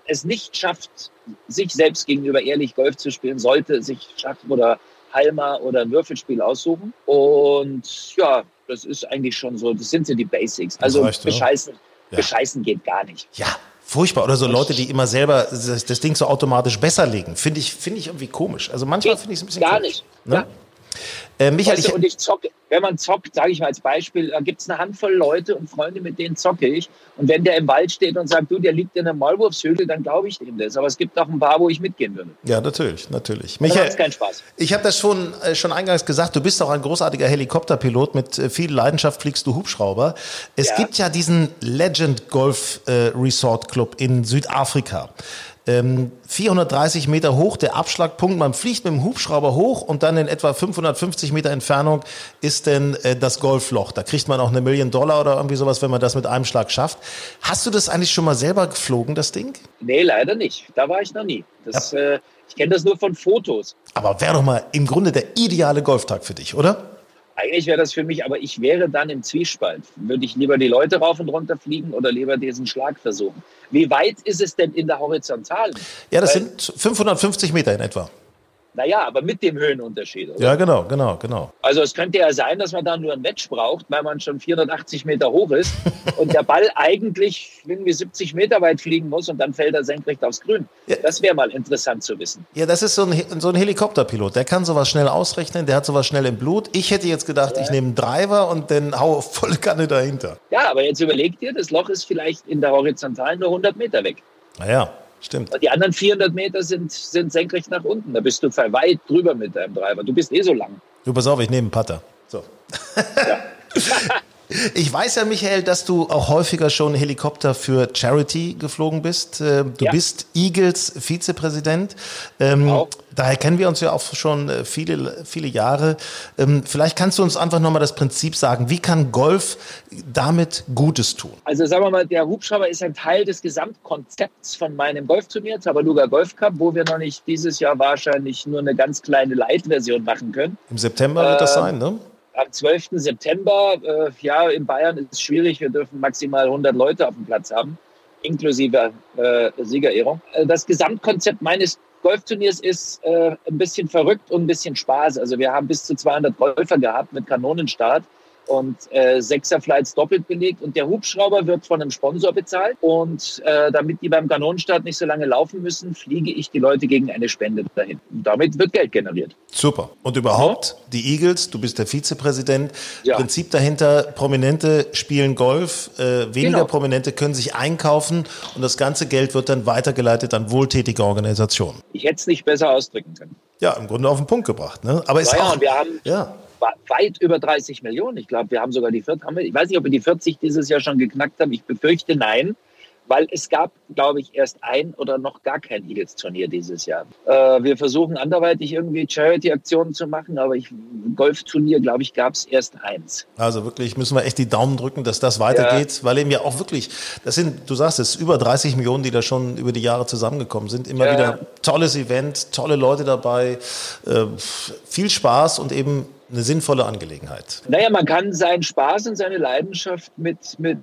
es nicht schafft, sich selbst gegenüber ehrlich Golf zu spielen, sollte sich schaffen oder Halma oder ein Würfelspiel aussuchen. Und ja, das ist eigentlich schon so, das sind so die Basics. Also reicht, bescheißen, ja. Bescheißen geht gar nicht. Ja, furchtbar. Oder so Leute, die immer selber das, das Ding so automatisch besser legen. Finde ich, finde ich irgendwie komisch. Also manchmal finde ich es ein bisschen Gar komisch. nicht. Ne? Ja. Äh, Michael, weißt du, und ich zocke, wenn man zockt, sage ich mal als Beispiel, da gibt es eine Handvoll Leute und Freunde, mit denen zocke ich. Und wenn der im Wald steht und sagt, du, der liegt in der Maulwurfshöhle, dann glaube ich dem das. Aber es gibt auch ein paar, wo ich mitgehen würde. Ja, natürlich, natürlich. Michael, das keinen Spaß. Ich habe das schon, äh, schon eingangs gesagt, du bist auch ein großartiger Helikopterpilot. Mit äh, viel Leidenschaft fliegst du Hubschrauber. Es ja. gibt ja diesen Legend Golf äh, Resort Club in Südafrika. 430 ähm, Meter hoch, der Abschlagpunkt. Man fliegt mit dem Hubschrauber hoch und dann in etwa 550 Meter Entfernung ist denn äh, das Golfloch. Da kriegt man auch eine Million Dollar oder irgendwie sowas, wenn man das mit einem Schlag schafft. Hast du das eigentlich schon mal selber geflogen, das Ding? Nee, leider nicht. Da war ich noch nie. Das, ja. äh, ich kenne das nur von Fotos. Aber wäre doch mal im Grunde der ideale Golftag für dich, oder? Eigentlich wäre das für mich, aber ich wäre dann im Zwiespalt. Würde ich lieber die Leute rauf und runter fliegen oder lieber diesen Schlag versuchen? Wie weit ist es denn in der Horizontalen? Ja, das Weil, sind 550 Meter in etwa. Naja, aber mit dem Höhenunterschied. Oder? Ja, genau, genau, genau. Also es könnte ja sein, dass man da nur ein Match braucht, weil man schon 480 Meter hoch ist und der Ball eigentlich irgendwie 70 Meter weit fliegen muss und dann fällt er senkrecht aufs Grün. Ja. Das wäre mal interessant zu wissen. Ja, das ist so ein, so ein Helikopterpilot. Der kann sowas schnell ausrechnen, der hat sowas schnell im Blut. Ich hätte jetzt gedacht, ja. ich nehme einen Driver und dann haue volle Kanne dahinter. Ja, aber jetzt überleg dir, das Loch ist vielleicht in der Horizontalen nur 100 Meter weg. Naja. Stimmt. Die anderen 400 Meter sind, sind senkrecht nach unten. Da bist du weit drüber mit deinem Driver. Du bist eh so lang. Du, pass auf, ich nehme einen Putter. So. Ja. Ich weiß ja, Michael, dass du auch häufiger schon Helikopter für Charity geflogen bist. Äh, du ja. bist Eagles Vizepräsident. Ähm, daher kennen wir uns ja auch schon äh, viele, viele Jahre. Ähm, vielleicht kannst du uns einfach nochmal das Prinzip sagen. Wie kann Golf damit Gutes tun? Also sagen wir mal, der Hubschrauber ist ein Teil des Gesamtkonzepts von meinem Golfturnier, Tabaluga Golf Cup, wo wir noch nicht dieses Jahr wahrscheinlich nur eine ganz kleine Light-Version machen können. Im September wird das ähm, sein, ne? Am 12. September, äh, ja, in Bayern ist es schwierig, wir dürfen maximal 100 Leute auf dem Platz haben, inklusive äh, Siegerehrung. Äh, das Gesamtkonzept meines Golfturniers ist äh, ein bisschen verrückt und ein bisschen Spaß. Also wir haben bis zu 200 Golfer gehabt mit Kanonenstart und äh, Sechser-Flights doppelt belegt und der Hubschrauber wird von einem Sponsor bezahlt und äh, damit die beim Kanonenstart nicht so lange laufen müssen, fliege ich die Leute gegen eine Spende dahin. Und damit wird Geld generiert. Super. Und überhaupt, ja. die Eagles, du bist der Vizepräsident, ja. Prinzip dahinter, Prominente spielen Golf, äh, weniger genau. Prominente können sich einkaufen und das ganze Geld wird dann weitergeleitet an wohltätige Organisationen. Ich hätte es nicht besser ausdrücken können. Ja, im Grunde auf den Punkt gebracht. Ne? Aber ist ja, auch, und wir haben, ja weit über 30 Millionen. Ich glaube, wir haben sogar die 40, ich weiß nicht, ob wir die 40 dieses Jahr schon geknackt haben. Ich befürchte nein weil es gab, glaube ich, erst ein oder noch gar kein Eagles-Turnier dieses Jahr. Äh, wir versuchen anderweitig irgendwie Charity-Aktionen zu machen, aber ich, Golfturnier, glaube ich, gab es erst eins. Also wirklich müssen wir echt die Daumen drücken, dass das weitergeht, ja. weil eben ja auch wirklich, das sind, du sagst es, über 30 Millionen, die da schon über die Jahre zusammengekommen sind. Immer ja. wieder tolles Event, tolle Leute dabei, äh, viel Spaß und eben eine sinnvolle Angelegenheit. Naja, man kann seinen Spaß und seine Leidenschaft mit, mit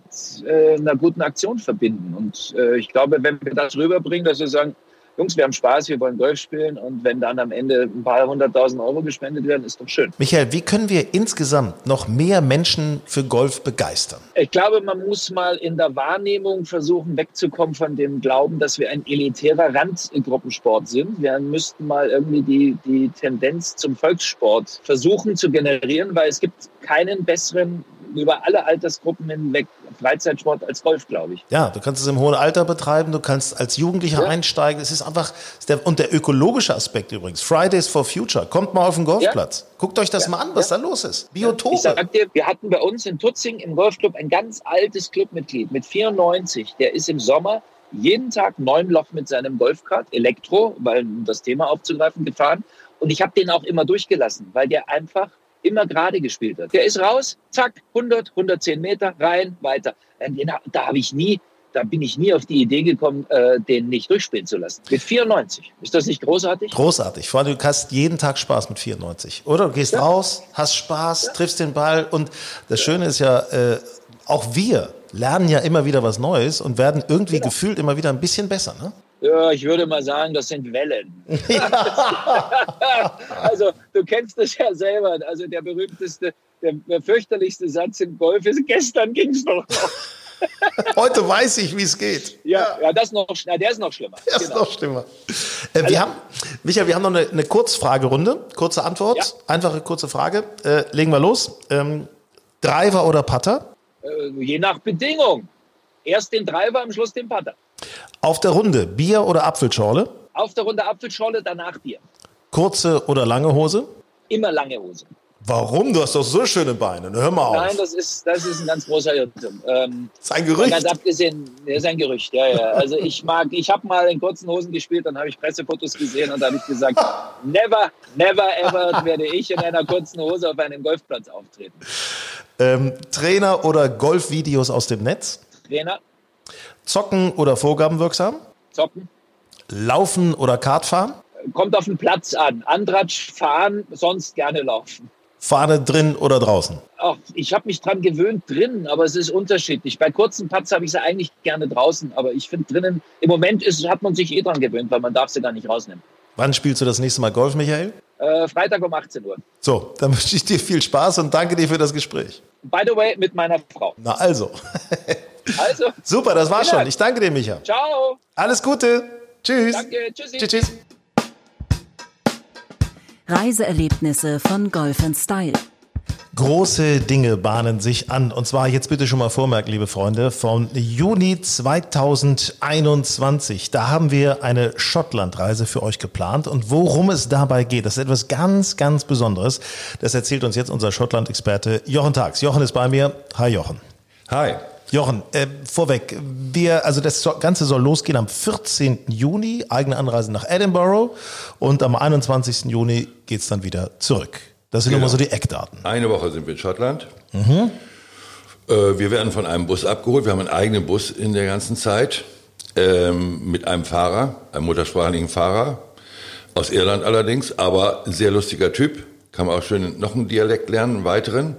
äh, einer guten Aktion verbinden. Und äh, ich glaube, wenn wir das rüberbringen, dass wir sagen, Jungs, wir haben Spaß, wir wollen Golf spielen und wenn dann am Ende ein paar hunderttausend Euro gespendet werden, ist doch schön. Michael, wie können wir insgesamt noch mehr Menschen für Golf begeistern? Ich glaube, man muss mal in der Wahrnehmung versuchen, wegzukommen von dem Glauben, dass wir ein elitärer Randgruppensport sind. Wir müssten mal irgendwie die, die Tendenz zum Volkssport versuchen zu generieren, weil es gibt keinen besseren über alle Altersgruppen hinweg Freizeitsport als Golf, glaube ich. Ja, du kannst es im hohen Alter betreiben, du kannst als Jugendlicher ja. einsteigen. Es ist einfach, der, und der ökologische Aspekt übrigens, Fridays for Future, kommt mal auf den Golfplatz. Ja. Guckt euch das ja. mal an, was da los ist. Biotope. Ich sag dir, wir hatten bei uns in Tutzing im Golfclub ein ganz altes Clubmitglied mit 94, der ist im Sommer jeden Tag neun Loch mit seinem Golfkart, Elektro, weil um das Thema aufzugreifen, gefahren. Und ich habe den auch immer durchgelassen, weil der einfach immer gerade gespielt hat. Der ist raus, zack, 100, 110 Meter, rein, weiter. Da habe ich nie, da bin ich nie auf die Idee gekommen, äh, den nicht durchspielen zu lassen. Mit 94. Ist das nicht großartig? Großartig. Vor allem, du hast jeden Tag Spaß mit 94. Oder du gehst ja. raus, hast Spaß, ja. triffst den Ball. Und das Schöne ist ja, äh, auch wir lernen ja immer wieder was Neues und werden irgendwie. Genau. gefühlt immer wieder ein bisschen besser. Ne? Ja, ich würde mal sagen, das sind Wellen. also, du kennst das ja selber. Also, der berühmteste, der, der fürchterlichste Satz im Golf ist: gestern ging es doch noch. Heute weiß ich, wie es geht. Ja, ja, das noch, na, der ist noch schlimmer. Der genau. ist noch schlimmer. Äh, wir also, haben, Michael, wir haben noch eine, eine Kurzfragerunde. Kurze Antwort. Ja. Einfache, kurze Frage. Äh, legen wir los. Ähm, Driver oder Putter? Äh, je nach Bedingung. Erst den Driver, am Schluss den Putter. Auf der Runde Bier oder Apfelschorle? Auf der Runde Apfelschorle, danach Bier. Kurze oder lange Hose? Immer lange Hose. Warum? Du hast doch so schöne Beine. Hör mal auf. Nein, das ist, das ist ein ganz großer Irrtum. Ähm, das ist ein Gerücht. Ganz abgesehen, das ist ein Gerücht, ja, ja. Also ich mag, ich habe mal in kurzen Hosen gespielt, dann habe ich Pressefotos gesehen und da habe ich gesagt, never, never ever werde ich in einer kurzen Hose auf einem Golfplatz auftreten. Ähm, Trainer oder Golfvideos aus dem Netz? Trainer. Zocken oder vorgabenwirksam? Zocken. Laufen oder Kartfahren? Kommt auf den Platz an. Andratsch fahren, sonst gerne laufen. Fahne drin oder draußen? Ach, ich habe mich dran gewöhnt drin, aber es ist unterschiedlich. Bei kurzen Putts habe ich sie eigentlich gerne draußen, aber ich finde drinnen, im Moment ist, hat man sich eh dran gewöhnt, weil man darf sie gar nicht rausnehmen. Wann spielst du das nächste Mal Golf, Michael? Äh, Freitag um 18 Uhr. So, dann wünsche ich dir viel Spaß und danke dir für das Gespräch. By the way, mit meiner Frau. Na also. also. Super, das war's schon. Ich danke dir, Micha. Ciao. Alles Gute. Tschüss. Danke. Tschüssi. Tschüss. tschüss. Reiseerlebnisse von Golf Style. Große Dinge bahnen sich an. Und zwar jetzt bitte schon mal vormerken, liebe Freunde, vom Juni 2021. Da haben wir eine Schottlandreise für euch geplant. Und worum es dabei geht, das ist etwas ganz, ganz Besonderes. Das erzählt uns jetzt unser Schottland-Experte Jochen Tags. Jochen ist bei mir. Hi, Jochen. Hi. Jochen, äh, vorweg, wir, also das Ganze soll losgehen am 14. Juni, eigene Anreise nach Edinburgh und am 21. Juni geht's dann wieder zurück. Das sind genau. immer so die Eckdaten. Eine Woche sind wir in Schottland. Mhm. Äh, wir werden von einem Bus abgeholt. Wir haben einen eigenen Bus in der ganzen Zeit ähm, mit einem Fahrer, einem muttersprachlichen Fahrer, aus Irland allerdings, aber ein sehr lustiger Typ. Kann man auch schön noch einen Dialekt lernen, einen weiteren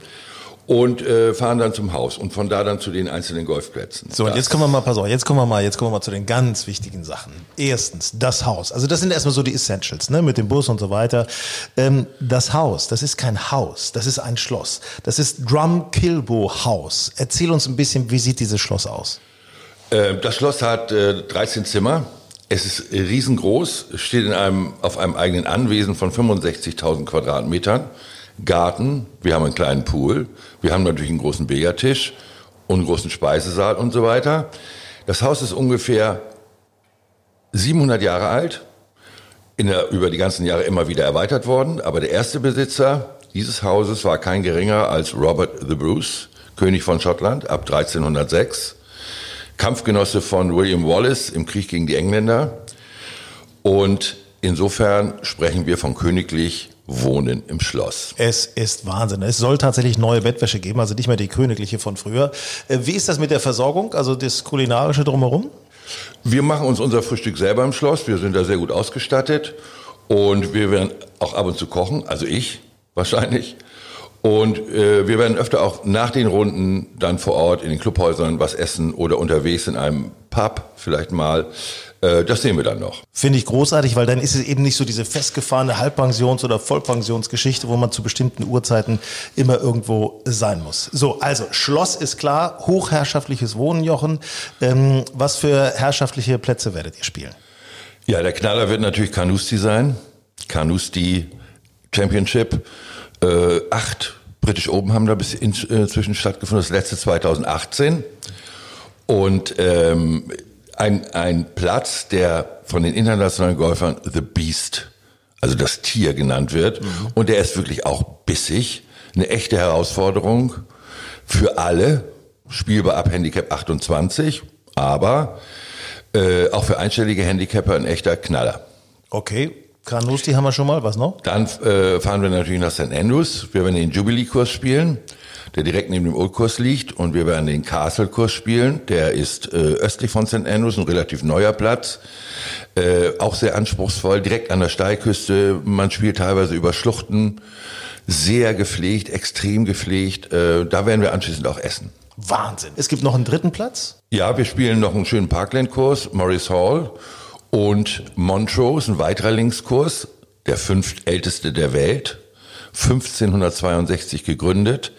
und äh, fahren dann zum Haus und von da dann zu den einzelnen Golfplätzen. So, und jetzt kommen wir mal, pass auf, jetzt kommen wir mal, jetzt kommen wir mal zu den ganz wichtigen Sachen. Erstens, das Haus. Also das sind erstmal so die Essentials, ne, mit dem Bus und so weiter. Ähm, das Haus, das ist kein Haus, das ist ein Schloss. Das ist Drum Kilbo House. Erzähl uns ein bisschen, wie sieht dieses Schloss aus? Äh, das Schloss hat äh, 13 Zimmer. Es ist riesengroß, steht in einem, auf einem eigenen Anwesen von 65.000 Quadratmetern. Garten, wir haben einen kleinen Pool, wir haben natürlich einen großen Billardtisch und einen großen Speisesaal und so weiter. Das Haus ist ungefähr 700 Jahre alt, der, über die ganzen Jahre immer wieder erweitert worden, aber der erste Besitzer dieses Hauses war kein geringer als Robert the Bruce, König von Schottland ab 1306, Kampfgenosse von William Wallace im Krieg gegen die Engländer und insofern sprechen wir von königlich Wohnen im Schloss. Es ist Wahnsinn. Es soll tatsächlich neue Bettwäsche geben, also nicht mehr die königliche von früher. Äh, wie ist das mit der Versorgung, also das kulinarische drumherum? Wir machen uns unser Frühstück selber im Schloss. Wir sind da sehr gut ausgestattet und wir werden auch ab und zu kochen, also ich wahrscheinlich. Und äh, wir werden öfter auch nach den Runden dann vor Ort in den Clubhäusern was essen oder unterwegs in einem Pub vielleicht mal. Äh, das sehen wir dann noch. Finde ich großartig, weil dann ist es eben nicht so diese festgefahrene Halbpensions- oder Vollpensionsgeschichte, wo man zu bestimmten Uhrzeiten immer irgendwo sein muss. So, also Schloss ist klar, hochherrschaftliches Wohnen, Jochen. Ähm, was für herrschaftliche Plätze werdet ihr spielen? Ja, der Knaller wird natürlich Carnoustie sein. Carnoustie Championship. Äh, acht British Open haben da bis inzwischen stattgefunden, das letzte 2018. Und ähm, ein, ein Platz, der von den internationalen Golfern The Beast, also das Tier genannt wird. Mhm. Und der ist wirklich auch bissig. Eine echte Herausforderung für alle, spielbar ab Handicap 28, aber äh, auch für einstellige Handicapper ein echter Knaller. Okay, Kanus, die haben wir schon mal. Was noch? Dann äh, fahren wir natürlich nach St. Andrews. Wir werden den Jubilee-Kurs spielen, der direkt neben dem Old-Kurs liegt. Und wir werden den Castle-Kurs spielen. Der ist äh, östlich von St. Andrews, ein relativ neuer Platz. Äh, auch sehr anspruchsvoll, direkt an der Steilküste. Man spielt teilweise über Schluchten. Sehr gepflegt, extrem gepflegt. Äh, da werden wir anschließend auch essen. Wahnsinn. Es gibt noch einen dritten Platz? Ja, wir spielen noch einen schönen Parkland-Kurs, Morris Hall. Und Montrose, ein weiterer Linkskurs, der fünftälteste der Welt, 1562 gegründet,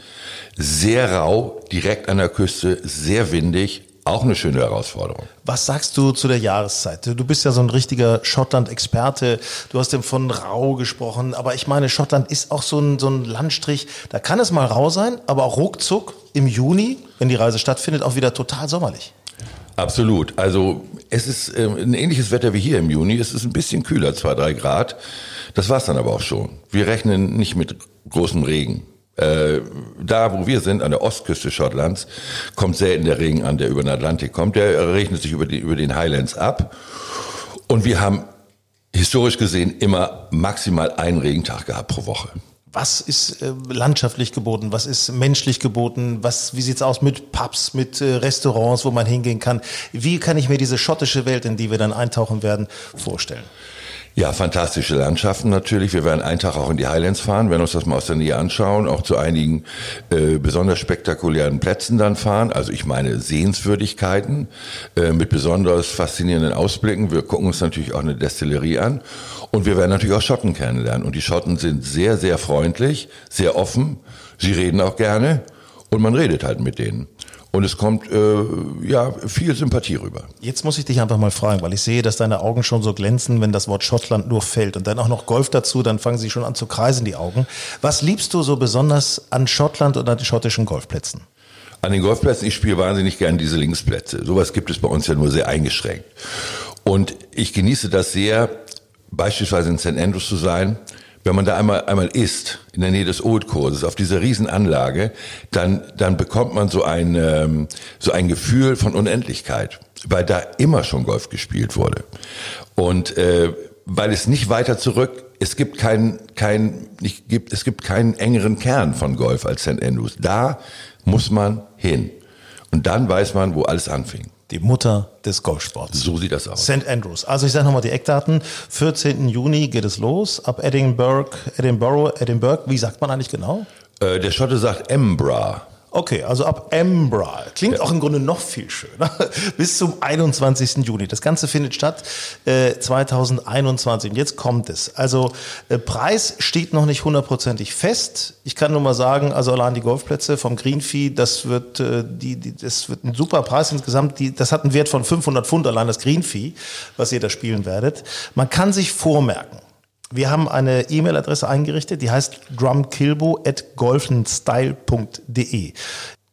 sehr rau, direkt an der Küste, sehr windig, auch eine schöne Herausforderung. Was sagst du zu der Jahreszeit? Du bist ja so ein richtiger Schottland-Experte. Du hast eben von rau gesprochen. Aber ich meine, Schottland ist auch so ein, so ein Landstrich. Da kann es mal rau sein, aber auch ruckzuck im Juni, wenn die Reise stattfindet, auch wieder total sommerlich. Absolut. Also es ist äh, ein ähnliches Wetter wie hier im Juni. Es ist ein bisschen kühler, zwei, drei Grad. Das war's dann aber auch schon. Wir rechnen nicht mit großem Regen. Äh, da, wo wir sind, an der Ostküste Schottlands, kommt selten der Regen an, der über den Atlantik kommt. Der regnet sich über, die, über den Highlands ab. Und wir haben historisch gesehen immer maximal einen Regentag gehabt pro Woche. Was ist äh, landschaftlich geboten? Was ist menschlich geboten? Was, wie sieht's aus mit Pubs, mit äh, Restaurants, wo man hingehen kann? Wie kann ich mir diese schottische Welt, in die wir dann eintauchen werden, vorstellen? Ja, fantastische Landschaften natürlich. Wir werden einen Tag auch in die Highlands fahren, werden uns das mal aus der Nähe anschauen, auch zu einigen äh, besonders spektakulären Plätzen dann fahren. Also ich meine Sehenswürdigkeiten äh, mit besonders faszinierenden Ausblicken. Wir gucken uns natürlich auch eine Destillerie an und wir werden natürlich auch Schotten kennenlernen. Und die Schotten sind sehr, sehr freundlich, sehr offen. Sie reden auch gerne und man redet halt mit denen. Und es kommt äh, ja viel Sympathie rüber. Jetzt muss ich dich einfach mal fragen, weil ich sehe, dass deine Augen schon so glänzen, wenn das Wort Schottland nur fällt. Und dann auch noch Golf dazu, dann fangen sie schon an zu kreisen, die Augen. Was liebst du so besonders an Schottland und an den schottischen Golfplätzen? An den Golfplätzen, ich spiele wahnsinnig gern diese Linksplätze. Sowas gibt es bei uns ja nur sehr eingeschränkt. Und ich genieße das sehr, beispielsweise in St. Andrews zu sein, wenn man da einmal, einmal ist, in der Nähe des Old-Kurses, auf dieser Riesenanlage, dann, dann bekommt man so ein, ähm, so ein Gefühl von Unendlichkeit, weil da immer schon Golf gespielt wurde. Und äh, weil es nicht weiter zurück, es gibt keinen, kein, nicht, gibt, es gibt keinen engeren Kern von Golf als St. Andrews. Da muss man hin. Und dann weiß man, wo alles anfing die Mutter des Golfsports. So sieht das aus. St. Andrews. Also ich sage nochmal die Eckdaten. 14. Juni geht es los. Ab Edinburgh, Edinburgh, Edinburgh. Wie sagt man eigentlich genau? Äh, der Schotte sagt Embra. Okay, also ab Embra. Klingt ja. auch im Grunde noch viel schöner. Bis zum 21. Juni. Das Ganze findet statt äh, 2021. Und jetzt kommt es. Also äh, Preis steht noch nicht hundertprozentig fest. Ich kann nur mal sagen, also allein die Golfplätze vom Greenfee, das wird, äh, die, die, das wird ein super Preis insgesamt. Die, das hat einen Wert von 500 Pfund allein das Greenfee, was ihr da spielen werdet. Man kann sich vormerken. Wir haben eine E-Mail-Adresse eingerichtet, die heißt drumkilbo.golfenstyle.de.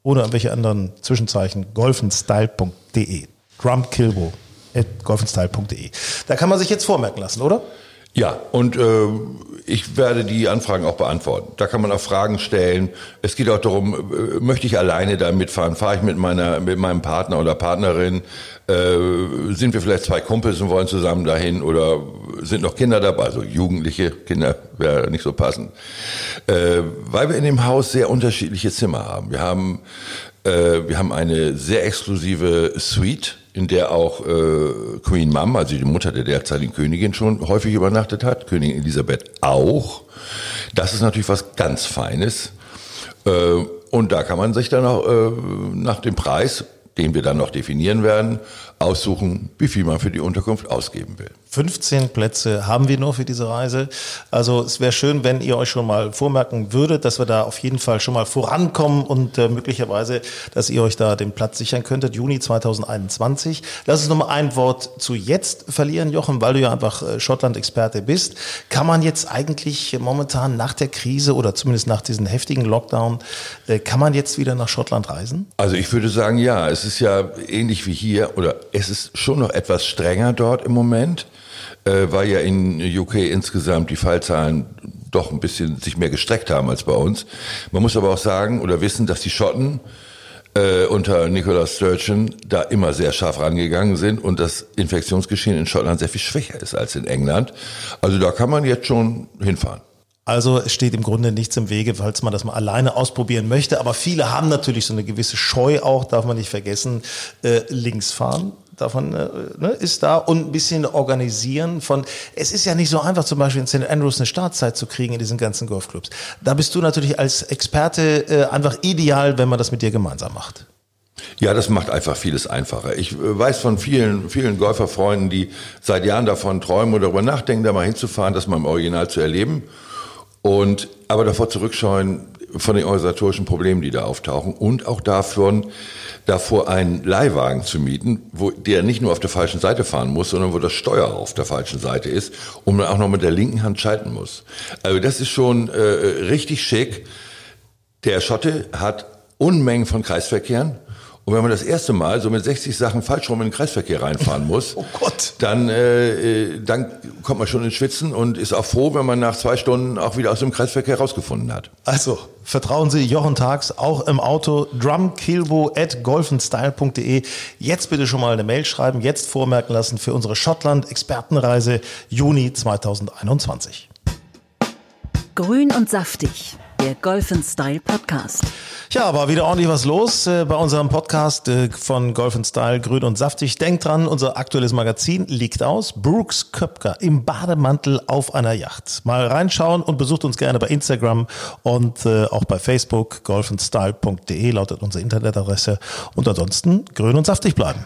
Ohne irgendwelche anderen Zwischenzeichen. golfenstyle.de. drumkilbo.golfenstyle.de. Da kann man sich jetzt vormerken lassen, oder? Ja, und äh, ich werde die Anfragen auch beantworten. Da kann man auch Fragen stellen. Es geht auch darum, äh, möchte ich alleine da mitfahren? Fahre ich mit meiner, mit meinem Partner oder Partnerin? Äh, sind wir vielleicht zwei Kumpels und wollen zusammen dahin? Oder sind noch Kinder dabei? Also jugendliche Kinder wäre nicht so passend. Äh, weil wir in dem Haus sehr unterschiedliche Zimmer haben. Wir haben, äh, wir haben eine sehr exklusive Suite in der auch äh, Queen Mum, also die Mutter der derzeitigen Königin, schon häufig übernachtet hat, Königin Elisabeth auch. Das ist natürlich was ganz Feines. Äh, und da kann man sich dann auch äh, nach dem Preis, den wir dann noch definieren werden, aussuchen, wie viel man für die Unterkunft ausgeben will. 15 Plätze haben wir nur für diese Reise. Also es wäre schön, wenn ihr euch schon mal vormerken würdet, dass wir da auf jeden Fall schon mal vorankommen und äh, möglicherweise, dass ihr euch da den Platz sichern könntet. Juni 2021. Lass uns noch mal ein Wort zu jetzt verlieren, Jochen, weil du ja einfach äh, Schottland-Experte bist. Kann man jetzt eigentlich momentan nach der Krise oder zumindest nach diesem heftigen Lockdown, äh, kann man jetzt wieder nach Schottland reisen? Also ich würde sagen, ja. Es ist ja ähnlich wie hier oder es ist schon noch etwas strenger dort im Moment äh, weil ja in UK insgesamt die Fallzahlen doch ein bisschen sich mehr gestreckt haben als bei uns. Man muss aber auch sagen oder wissen, dass die Schotten äh, unter Nicola Sturgeon da immer sehr scharf rangegangen sind und das Infektionsgeschehen in Schottland sehr viel schwächer ist als in England. Also da kann man jetzt schon hinfahren. Also es steht im Grunde nichts im Wege, falls man das mal alleine ausprobieren möchte. Aber viele haben natürlich so eine gewisse Scheu auch, darf man nicht vergessen, äh, links fahren davon äh, ne, ist da und ein bisschen organisieren von, es ist ja nicht so einfach zum Beispiel in St. Andrews eine Startzeit zu kriegen in diesen ganzen Golfclubs. Da bist du natürlich als Experte äh, einfach ideal, wenn man das mit dir gemeinsam macht. Ja, das macht einfach vieles einfacher. Ich äh, weiß von vielen, vielen Golferfreunden, die seit Jahren davon träumen oder darüber nachdenken, da mal hinzufahren, das mal im Original zu erleben. Und aber davor zurückscheuen von den organisatorischen Problemen, die da auftauchen und auch davon, davor einen Leihwagen zu mieten, wo der nicht nur auf der falschen Seite fahren muss, sondern wo das Steuer auf der falschen Seite ist und man auch noch mit der linken Hand schalten muss. Also das ist schon äh, richtig schick. Der Schotte hat Unmengen von Kreisverkehren und wenn man das erste Mal so mit 60 Sachen falsch rum in den Kreisverkehr reinfahren muss, oh Gott. Dann, äh, äh, dann kommt man schon ins Schwitzen und ist auch froh, wenn man nach zwei Stunden auch wieder aus dem Kreisverkehr rausgefunden hat. Also, vertrauen Sie Jochen Tags auch im Auto drumkilbo at golfenstyle.de. Jetzt bitte schon mal eine Mail schreiben, jetzt vormerken lassen für unsere Schottland-Expertenreise Juni 2021. Grün und saftig der Golf Style Podcast. Ja, war wieder ordentlich was los äh, bei unserem Podcast äh, von Golf Style Grün und Saftig. Denkt dran, unser aktuelles Magazin liegt aus. Brooks Köpker im Bademantel auf einer Yacht. Mal reinschauen und besucht uns gerne bei Instagram und äh, auch bei Facebook. golfenstyle.de lautet unsere Internetadresse. Und ansonsten grün und saftig bleiben.